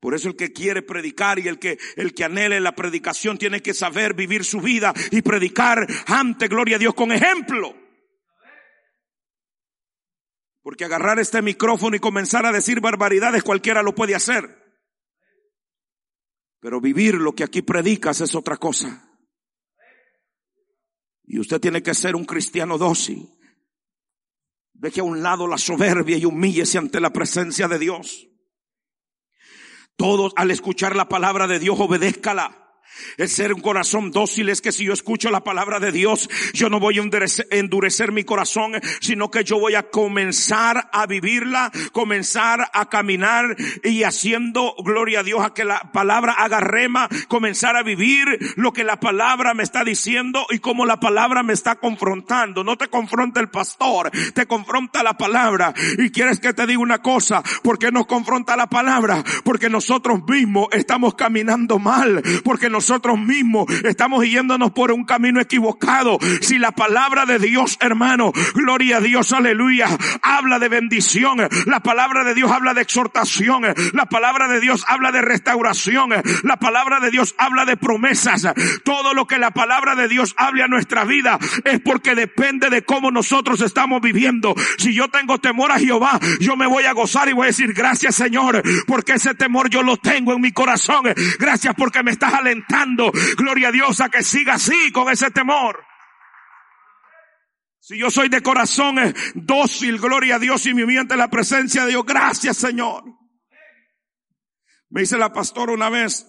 Por eso el que quiere predicar y el que, el que anhele la predicación tiene que saber vivir su vida y predicar ante gloria a Dios con ejemplo. Porque agarrar este micrófono y comenzar a decir barbaridades cualquiera lo puede hacer. Pero vivir lo que aquí predicas es otra cosa. Y usted tiene que ser un cristiano dócil. Deje a un lado la soberbia y humíllese ante la presencia de Dios. Todos al escuchar la palabra de Dios obedézcala. El ser un corazón dócil es que si yo escucho la palabra de Dios, yo no voy a endurecer, mi corazón, sino que yo voy a comenzar a vivirla, comenzar a caminar y haciendo gloria a Dios a que la palabra haga rema, comenzar a vivir lo que la palabra me está diciendo y como la palabra me está confrontando. No te confronta el pastor, te confronta la palabra. Y quieres que te diga una cosa, ¿por qué nos confronta la palabra? Porque nosotros mismos estamos caminando mal, porque nosotros mismos estamos yéndonos por un camino equivocado. Si la palabra de Dios, hermano, gloria a Dios, aleluya, habla de bendición, la palabra de Dios habla de exhortación, la palabra de Dios habla de restauración, la palabra de Dios habla de promesas. Todo lo que la palabra de Dios hable a nuestra vida es porque depende de cómo nosotros estamos viviendo. Si yo tengo temor a Jehová, yo me voy a gozar y voy a decir gracias Señor, porque ese temor yo lo tengo en mi corazón. Gracias porque me estás alentando gloria a Dios, a que siga así con ese temor. Si yo soy de corazón eh, dócil, gloria a Dios y me miente la presencia de Dios, gracias Señor. Me dice la pastora una vez,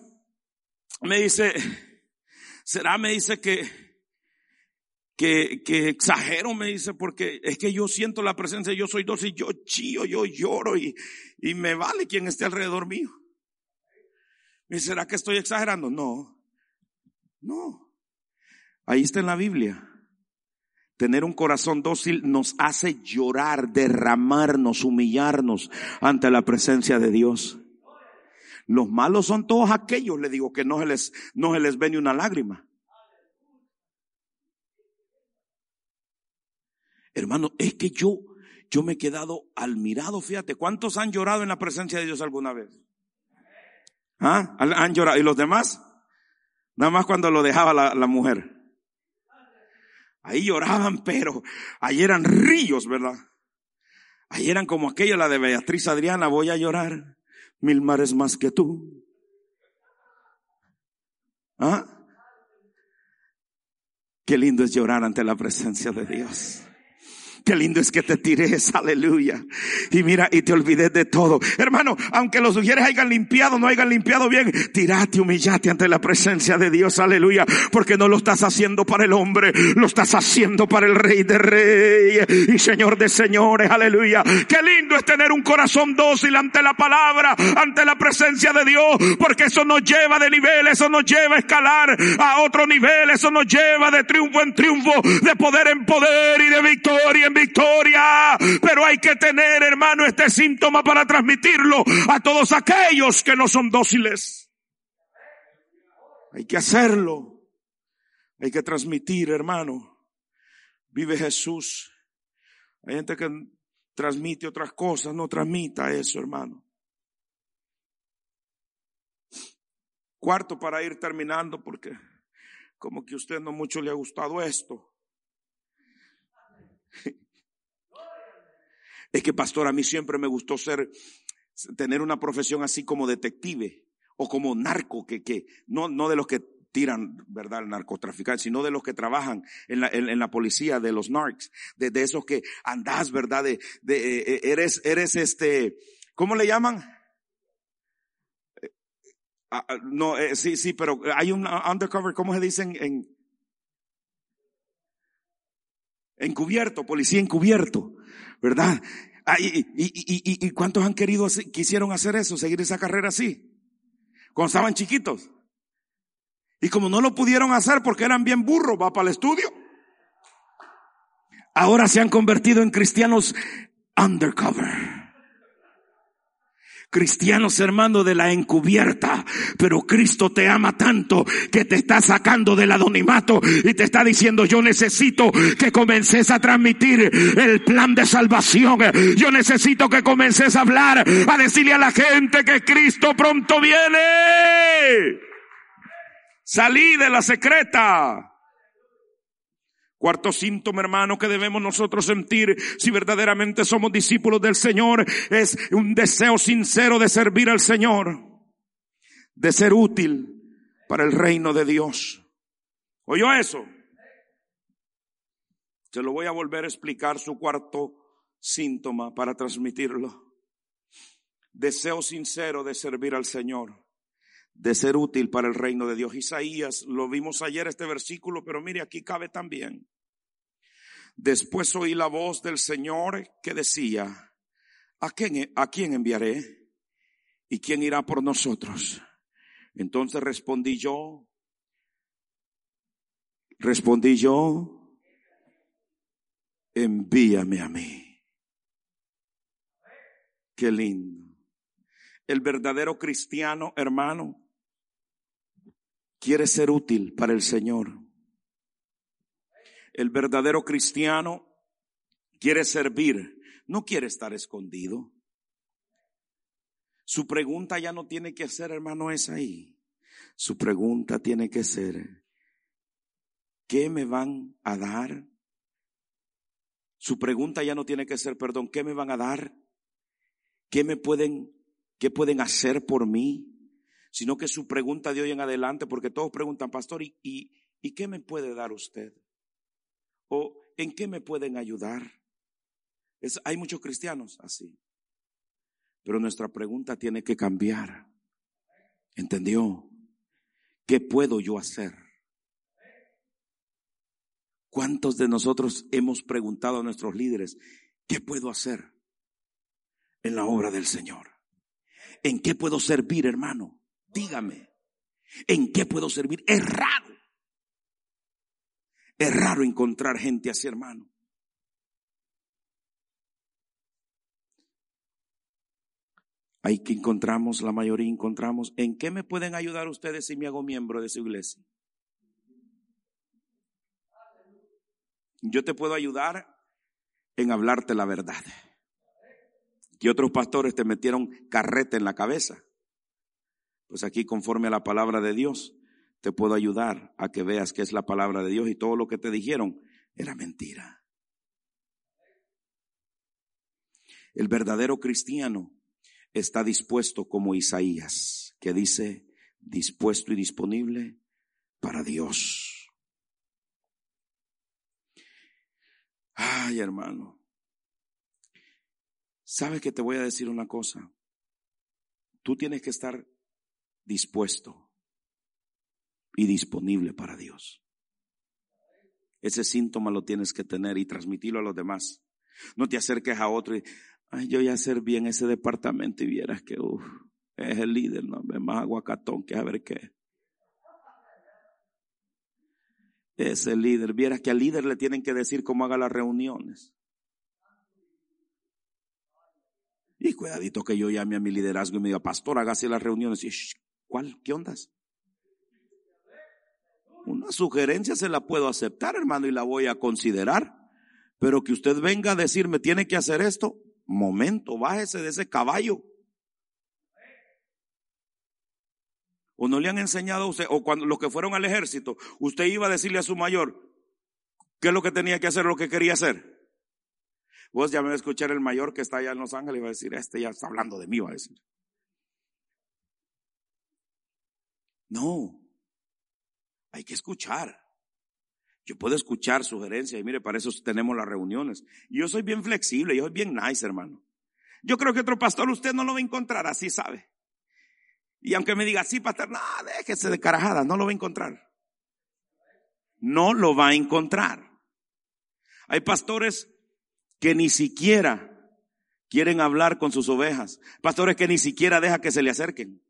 me dice, será, me dice que, que, que exagero, me dice, porque es que yo siento la presencia, yo soy y yo chío, yo lloro y, y me vale quien esté alrededor mío. ¿Y será que estoy exagerando? No, no. Ahí está en la Biblia. Tener un corazón dócil nos hace llorar, derramarnos, humillarnos ante la presencia de Dios. Los malos son todos aquellos, le digo, que no se les, no se les ve ni una lágrima. Hermano, es que yo, yo me he quedado admirado, fíjate, ¿cuántos han llorado en la presencia de Dios alguna vez? ¿Ah? ¿Han llorado? ¿Y los demás? Nada más cuando lo dejaba la, mujer. Ahí lloraban, pero ahí eran ríos, ¿verdad? Ahí eran como aquella, la de Beatriz Adriana, voy a llorar mil mares más que tú. ¿Ah? Qué lindo es llorar ante la presencia de Dios. Qué lindo es que te tires, aleluya. Y mira, y te olvides de todo. Hermano, aunque los sugieres hayan limpiado, no hayan limpiado bien, tirate, humillate ante la presencia de Dios, aleluya. Porque no lo estás haciendo para el hombre, lo estás haciendo para el rey de reyes y señor de señores, aleluya. Qué lindo es tener un corazón dócil ante la palabra, ante la presencia de Dios, porque eso nos lleva de nivel, eso nos lleva a escalar a otro nivel, eso nos lleva de triunfo en triunfo, de poder en poder y de victoria en victoria. Pero hay que tener, hermano, este síntoma para transmitirlo a todos aquellos que no son dóciles. Hay que hacerlo. Hay que transmitir, hermano. Vive Jesús. Hay gente que transmite otras cosas, no transmita eso, hermano. Cuarto para ir terminando, porque como que a usted no mucho le ha gustado esto. Es que, pastor, a mí siempre me gustó ser, tener una profesión así como detective o como narco, que, que, no, no de los que tiran, ¿verdad?, el narcotraficante, sino de los que trabajan en la, en, la policía, de los narcs, de, de, esos que andás, ¿verdad?, de, de, eh, eres, eres este, ¿cómo le llaman? Eh, ah, ah, no, eh, sí, sí, pero hay un undercover, ¿cómo se dicen en, encubierto, policía encubierto? ¿Verdad? y, y, y, cuántos han querido, quisieron hacer eso, seguir esa carrera así? Cuando estaban chiquitos. Y como no lo pudieron hacer porque eran bien burros, va para el estudio. Ahora se han convertido en cristianos undercover cristianos hermano de la encubierta, pero Cristo te ama tanto que te está sacando del anonimato y te está diciendo yo necesito que comences a transmitir el plan de salvación, yo necesito que comences a hablar, a decirle a la gente que Cristo pronto viene. Salí de la secreta. Cuarto síntoma, hermano, que debemos nosotros sentir si verdaderamente somos discípulos del Señor es un deseo sincero de servir al Señor, de ser útil para el reino de Dios. ¿Oyó eso? Se lo voy a volver a explicar su cuarto síntoma para transmitirlo. Deseo sincero de servir al Señor, de ser útil para el reino de Dios. Isaías, lo vimos ayer este versículo, pero mire, aquí cabe también. Después oí la voz del Señor que decía, ¿a quién, a quién enviaré? ¿Y quién irá por nosotros? Entonces respondí yo, respondí yo, envíame a mí. Qué lindo. El verdadero cristiano, hermano, quiere ser útil para el Señor. El verdadero cristiano quiere servir, no quiere estar escondido. Su pregunta ya no tiene que ser, hermano, es ahí. Su pregunta tiene que ser, ¿qué me van a dar? Su pregunta ya no tiene que ser, perdón, ¿qué me van a dar? ¿Qué me pueden, qué pueden hacer por mí? Sino que su pregunta de hoy en adelante, porque todos preguntan, pastor, ¿y, y, ¿y qué me puede dar usted? ¿O en qué me pueden ayudar? Hay muchos cristianos así. Pero nuestra pregunta tiene que cambiar. ¿Entendió? ¿Qué puedo yo hacer? ¿Cuántos de nosotros hemos preguntado a nuestros líderes, ¿qué puedo hacer en la obra del Señor? ¿En qué puedo servir, hermano? Dígame. ¿En qué puedo servir? Es raro. Es raro encontrar gente así, hermano. Hay que encontramos, la mayoría encontramos. ¿En qué me pueden ayudar ustedes si me hago miembro de su iglesia? Yo te puedo ayudar en hablarte la verdad. Que otros pastores te metieron carrete en la cabeza. Pues aquí, conforme a la palabra de Dios, te puedo ayudar a que veas que es la palabra de Dios y todo lo que te dijeron era mentira. El verdadero cristiano está dispuesto como Isaías, que dice, dispuesto y disponible para Dios. Ay, hermano. ¿Sabes que te voy a decir una cosa? Tú tienes que estar dispuesto y disponible para Dios. Ese síntoma lo tienes que tener y transmitirlo a los demás. No te acerques a otro y, ay, yo ya serví en ese departamento y vieras que, uff, es el líder, no, es más aguacatón que a ver qué. Es el líder. Vieras que al líder le tienen que decir cómo haga las reuniones. Y cuidadito que yo llame a mi liderazgo y me diga, pastor, hágase las reuniones. Y, ¿Cuál? ¿Qué ondas? Una sugerencia se la puedo aceptar, hermano, y la voy a considerar. Pero que usted venga a decirme, tiene que hacer esto, momento, bájese de ese caballo. O no le han enseñado a usted, o cuando los que fueron al ejército, usted iba a decirle a su mayor qué es lo que tenía que hacer, lo que quería hacer. Vos ya me va a escuchar el mayor que está allá en Los Ángeles y va a decir, este ya está hablando de mí, va a decir. No, hay que escuchar. Yo puedo escuchar sugerencias y mire, para eso tenemos las reuniones. Yo soy bien flexible, yo soy bien nice, hermano. Yo creo que otro pastor usted no lo va a encontrar, así sabe. Y aunque me diga, sí, pastor, no, déjese de carajada, no lo va a encontrar. No lo va a encontrar. Hay pastores que ni siquiera quieren hablar con sus ovejas. Pastores que ni siquiera deja que se le acerquen.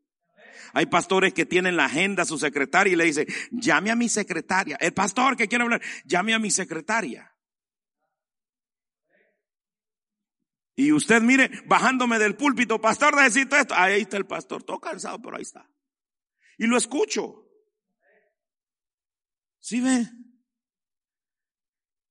Hay pastores que tienen la agenda a su secretaria y le dice, llame a mi secretaria. El pastor que quiere hablar, llame a mi secretaria. Y usted mire, bajándome del púlpito, pastor, necesito esto. Ahí está el pastor, todo cansado, pero ahí está. Y lo escucho. ¿Sí ve?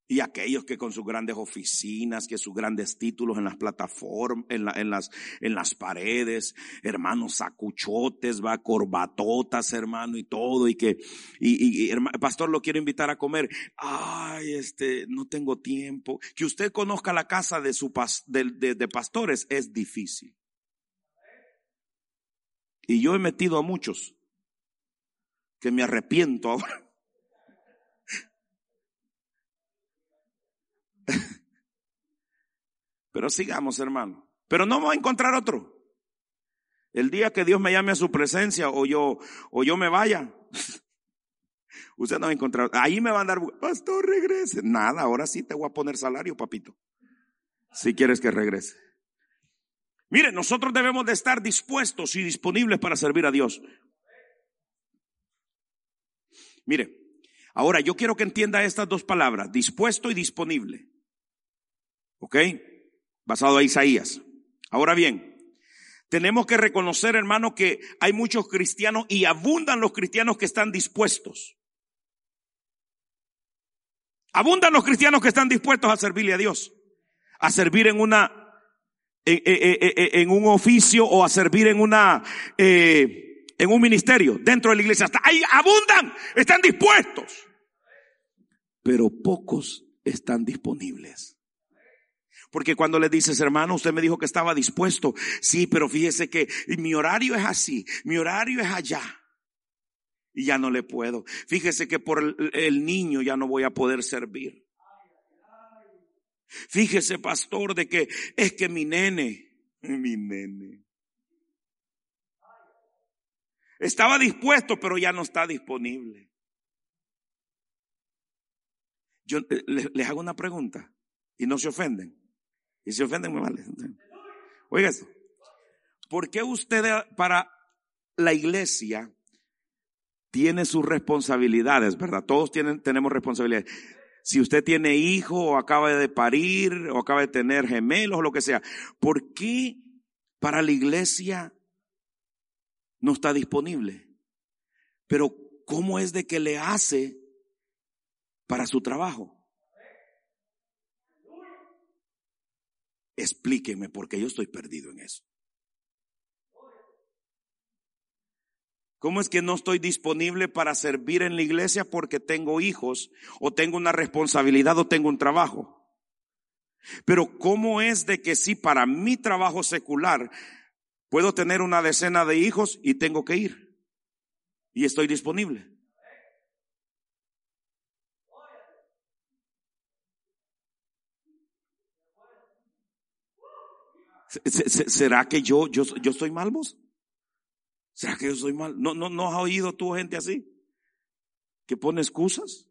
Y aquellos que con sus grandes oficinas, que sus grandes títulos en las plataformas, en, en, las, en las paredes, hermanos, sacuchotes, va, corbatotas, hermano, y todo, y que, y, y, pastor lo quiero invitar a comer. Ay, este, no tengo tiempo. Que usted conozca la casa de su de, de pastores es difícil. Y yo he metido a muchos que me arrepiento ahora. Pero sigamos, hermano. Pero no voy a encontrar otro. El día que Dios me llame a su presencia o yo, o yo me vaya, usted no va a encontrar. Ahí me va a dar, pastor, regrese. Nada, ahora sí te voy a poner salario, papito. Si quieres que regrese. Mire, nosotros debemos de estar dispuestos y disponibles para servir a Dios. Mire, ahora yo quiero que entienda estas dos palabras, dispuesto y disponible. ¿Ok? Basado a Isaías. Ahora bien, tenemos que reconocer, hermano, que hay muchos cristianos y abundan los cristianos que están dispuestos. Abundan los cristianos que están dispuestos a servirle a Dios, a servir en una, en, un oficio o a servir en una, eh, en un ministerio dentro de la iglesia. Ahí abundan, están dispuestos. Pero pocos están disponibles. Porque cuando le dices, hermano, usted me dijo que estaba dispuesto. Sí, pero fíjese que mi horario es así, mi horario es allá. Y ya no le puedo. Fíjese que por el, niño ya no voy a poder servir. Fíjese, pastor, de que es que mi nene, mi nene, estaba dispuesto, pero ya no está disponible. Yo eh, les, hago una pregunta y no se ofenden. Y si ofenden, me vale. Oiga esto. ¿Por qué usted para la iglesia tiene sus responsabilidades, verdad? Todos tienen, tenemos responsabilidades. Si usted tiene hijo o acaba de parir o acaba de tener gemelos o lo que sea, ¿por qué para la iglesia no está disponible? Pero ¿cómo es de que le hace para su trabajo? Explíqueme porque yo estoy perdido en eso. ¿Cómo es que no estoy disponible para servir en la iglesia porque tengo hijos o tengo una responsabilidad o tengo un trabajo? Pero ¿cómo es de que si para mi trabajo secular puedo tener una decena de hijos y tengo que ir? Y estoy disponible. ¿Será que yo, yo, yo soy mal vos? ¿Será que yo soy mal? ¿No, no, no has oído tú gente así? Que pone excusas.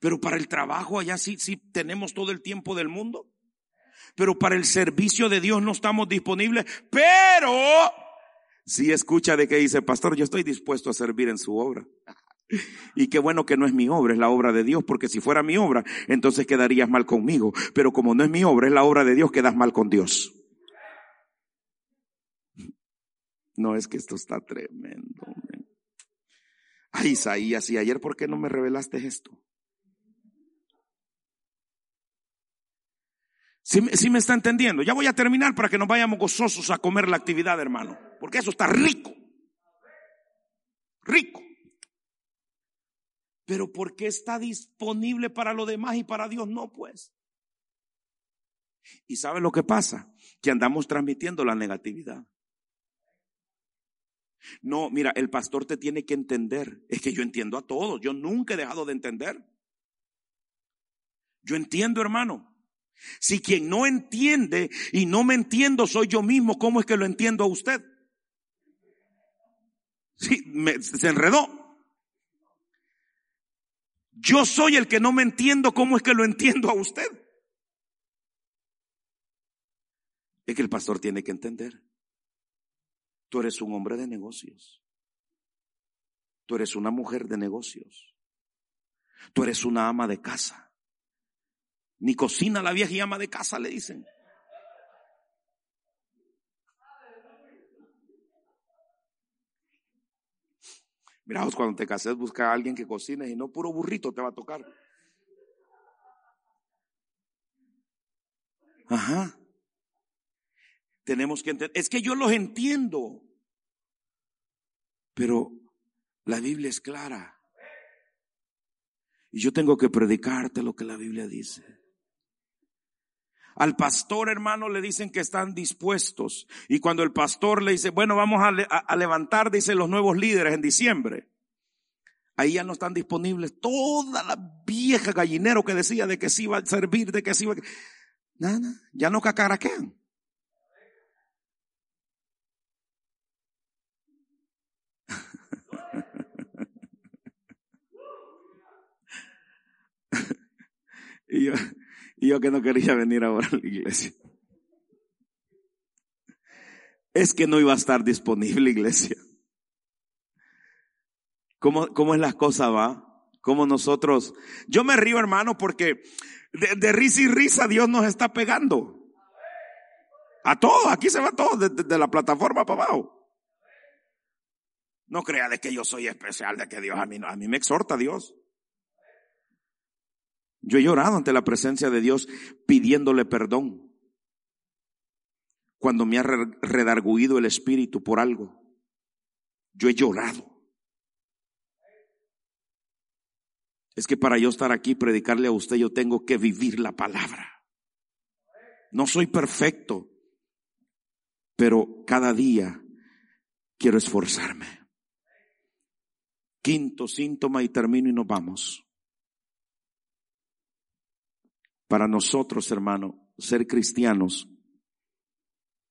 Pero para el trabajo allá sí, sí tenemos todo el tiempo del mundo. Pero para el servicio de Dios no estamos disponibles. Pero si escucha de que dice, pastor, yo estoy dispuesto a servir en su obra. Y qué bueno que no es mi obra, es la obra de Dios, porque si fuera mi obra, entonces quedarías mal conmigo. Pero como no es mi obra, es la obra de Dios, quedas mal con Dios. No, es que esto está tremendo. Ay, Isaías, ¿y ayer por qué no me revelaste esto? Si ¿Sí, me está entendiendo? Ya voy a terminar para que nos vayamos gozosos a comer la actividad, hermano. Porque eso está rico. Rico. Pero ¿por qué está disponible para lo demás y para Dios no, pues? ¿Y sabe lo que pasa? Que andamos transmitiendo la negatividad. No, mira, el pastor te tiene que entender. Es que yo entiendo a todos. Yo nunca he dejado de entender. Yo entiendo, hermano. Si quien no entiende y no me entiendo soy yo mismo, ¿cómo es que lo entiendo a usted? Sí, se enredó. Yo soy el que no me entiendo, ¿cómo es que lo entiendo a usted? Es que el pastor tiene que entender. Tú eres un hombre de negocios. Tú eres una mujer de negocios. Tú eres una ama de casa. Ni cocina la vieja y ama de casa, le dicen. Mira, cuando te cases, busca a alguien que cocine y no puro burrito te va a tocar. Ajá. Tenemos que entender. Es que yo los entiendo. Pero la Biblia es clara. Y yo tengo que predicarte lo que la Biblia dice. Al pastor hermano le dicen que están dispuestos. Y cuando el pastor le dice, bueno, vamos a, levantar, dice los nuevos líderes en diciembre. Ahí ya no están disponibles toda la vieja gallinero que decía de que se iba a servir, de que se iba a... Nada, ya no cacaraquean. Y yo, yo que no quería venir ahora a la iglesia. Es que no iba a estar disponible iglesia. ¿Cómo, cómo es las cosas, va? Cómo nosotros, yo me río hermano porque de, risa y risa Dios nos está pegando. A todo, aquí se va todo, de, la plataforma para abajo. No crea de que yo soy especial, de que Dios a mí, a mí me exhorta Dios. Yo he llorado ante la presencia de Dios pidiéndole perdón. Cuando me ha redarguido el espíritu por algo. Yo he llorado. Es que para yo estar aquí predicarle a usted yo tengo que vivir la palabra. No soy perfecto, pero cada día quiero esforzarme. Quinto síntoma y termino y nos vamos. Para nosotros, hermano, ser cristianos,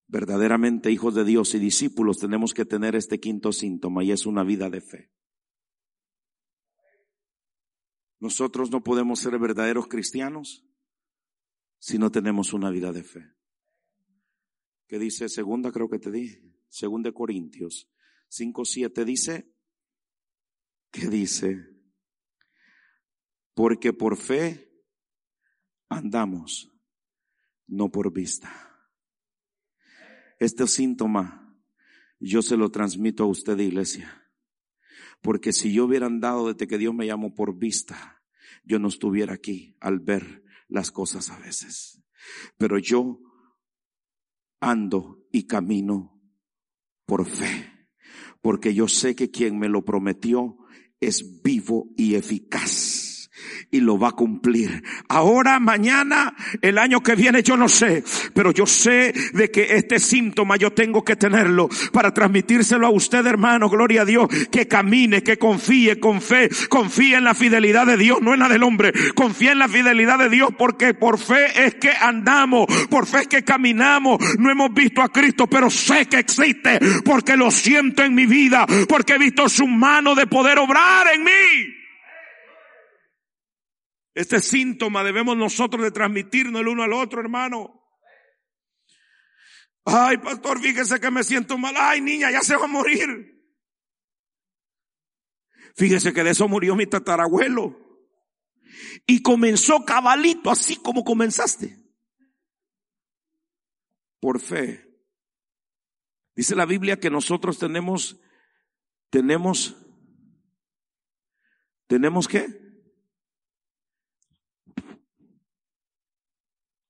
verdaderamente hijos de Dios y discípulos, tenemos que tener este quinto síntoma y es una vida de fe. Nosotros no podemos ser verdaderos cristianos si no tenemos una vida de fe. ¿Qué dice segunda? Creo que te dije. Segunda Corintios 5, 7 dice, ¿qué dice? Porque por fe andamos, no por vista. Este síntoma yo se lo transmito a usted, iglesia. Porque si yo hubiera andado desde que Dios me llamó por vista, yo no estuviera aquí al ver las cosas a veces. Pero yo ando y camino por fe. Porque yo sé que quien me lo prometió es vivo y eficaz y lo va a cumplir. Ahora, mañana, el año que viene, yo no sé, pero yo sé de que este síntoma yo tengo que tenerlo para transmitírselo a usted, hermano, gloria a Dios, que camine, que confíe con fe, confíe en la fidelidad de Dios, no en la del hombre, confíe en la fidelidad de Dios porque por fe es que andamos, por fe es que caminamos, no hemos visto a Cristo, pero sé que existe porque lo siento en mi vida, porque he visto su mano de poder obrar en mí. Este síntoma debemos nosotros de transmitirnos el uno al otro, hermano. Ay, pastor, fíjese que me siento mal. Ay, niña, ya se va a morir. Fíjese que de eso murió mi tatarabuelo. Y comenzó cabalito, así como comenzaste. Por fe. Dice la Biblia que nosotros tenemos, tenemos, tenemos qué?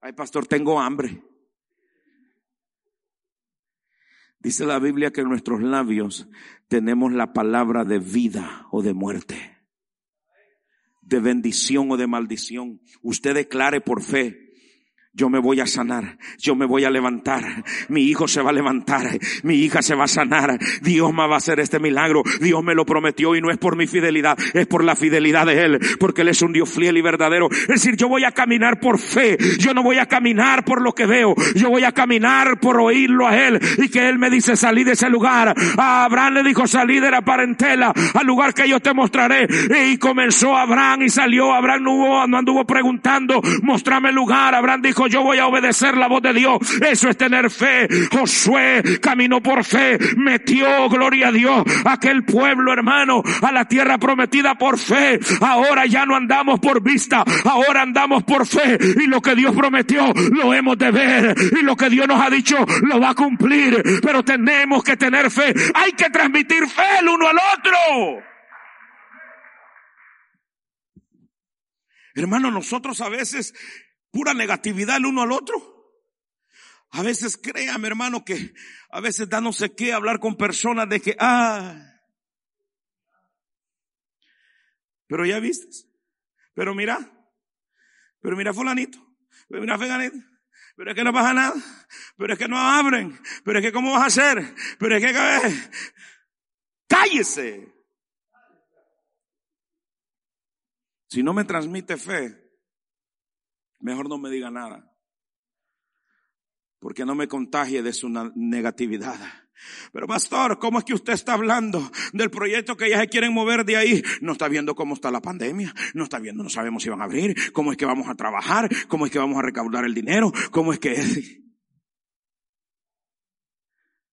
Ay, pastor, tengo hambre. Dice la Biblia que en nuestros labios tenemos la palabra de vida o de muerte, de bendición o de maldición. Usted declare por fe yo me voy a sanar, yo me voy a levantar, mi hijo se va a levantar, mi hija se va a sanar, Dios me va a hacer este milagro, Dios me lo prometió y no es por mi fidelidad, es por la fidelidad de Él, porque Él es un Dios fiel y verdadero. Es decir, yo voy a caminar por fe, yo no voy a caminar por lo que veo, yo voy a caminar por oírlo a Él y que Él me dice salí de ese lugar. A Abraham le dijo salí de la parentela al lugar que yo te mostraré. Y comenzó Abraham y salió, Abraham no, hubo, no anduvo preguntando, mostrame el lugar, Abraham dijo yo voy a obedecer la voz de Dios. Eso es tener fe. Josué caminó por fe, metió, gloria a Dios, aquel pueblo hermano a la tierra prometida por fe. Ahora ya no andamos por vista, ahora andamos por fe. Y lo que Dios prometió lo hemos de ver. Y lo que Dios nos ha dicho lo va a cumplir. Pero tenemos que tener fe. Hay que transmitir fe el uno al otro. Hermano, nosotros a veces pura negatividad el uno al otro. A veces créame, hermano, que a veces da no sé qué hablar con personas de que, ah, pero ya viste, pero mira, pero mira fulanito, pero mira fulanito, pero es que no pasa nada, pero es que no abren, pero es que cómo vas a hacer, pero es que, cállese. Si no me transmite fe, mejor no me diga nada. Porque no me contagie de su negatividad. Pero pastor, ¿cómo es que usted está hablando del proyecto que ya se quieren mover de ahí? No está viendo cómo está la pandemia, no está viendo, no sabemos si van a abrir, cómo es que vamos a trabajar, cómo es que vamos a recaudar el dinero, cómo es que...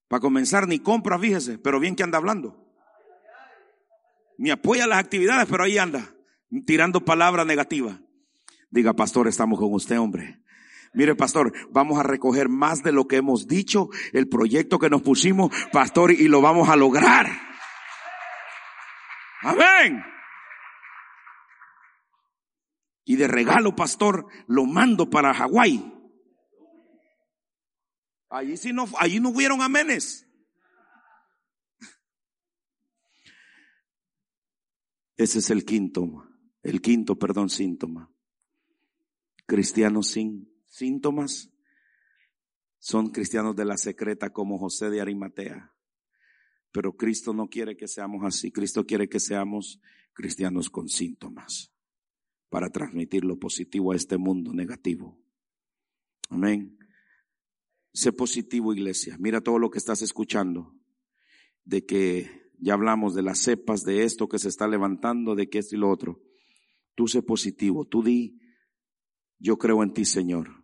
Para comenzar, ni compra, fíjese, pero bien que anda hablando. Ni apoya las actividades, pero ahí anda, tirando palabras negativas. Diga, pastor, estamos con usted, hombre. Mire, pastor, vamos a recoger más de lo que hemos dicho, el proyecto que nos pusimos, pastor, y lo vamos a lograr. Amén. Y de regalo, pastor, lo mando para Hawái. Allí sí no, allí no hubieron amenes. Ese es el quinto, el quinto, perdón, síntoma cristianos sin síntomas son cristianos de la secreta como José de Arimatea. Pero Cristo no quiere que seamos así. Cristo quiere que seamos cristianos con síntomas para transmitir lo positivo a este mundo negativo. Amén. Sé positivo, iglesia. Mira todo lo que estás escuchando. De que ya hablamos de las cepas, de esto que se está levantando, de que esto y lo otro. Tú sé positivo, tú di, yo creo en ti, Señor.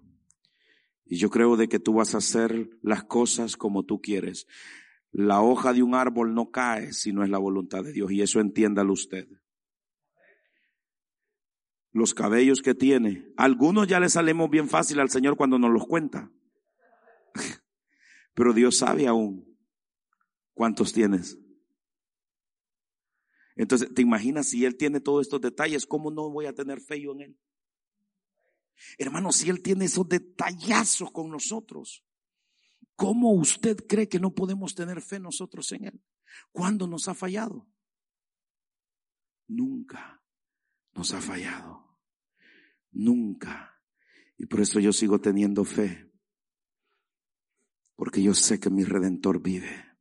Y yo creo de que tú vas a hacer las cosas como tú quieres. La hoja de un árbol no cae si no es la voluntad de Dios. Y eso entiéndalo usted. Los cabellos que tiene, algunos ya le salimos bien fácil al Señor cuando nos los cuenta. Pero Dios sabe aún cuántos tienes. Entonces, ¿te imaginas si Él tiene todos estos detalles? ¿Cómo no voy a tener fe yo en Él? Hermano, si Él tiene esos detallazos con nosotros, ¿cómo usted cree que no podemos tener fe nosotros en Él? ¿Cuándo nos ha fallado? Nunca nos ha fallado. Nunca. Y por eso yo sigo teniendo fe. Porque yo sé que mi redentor vive.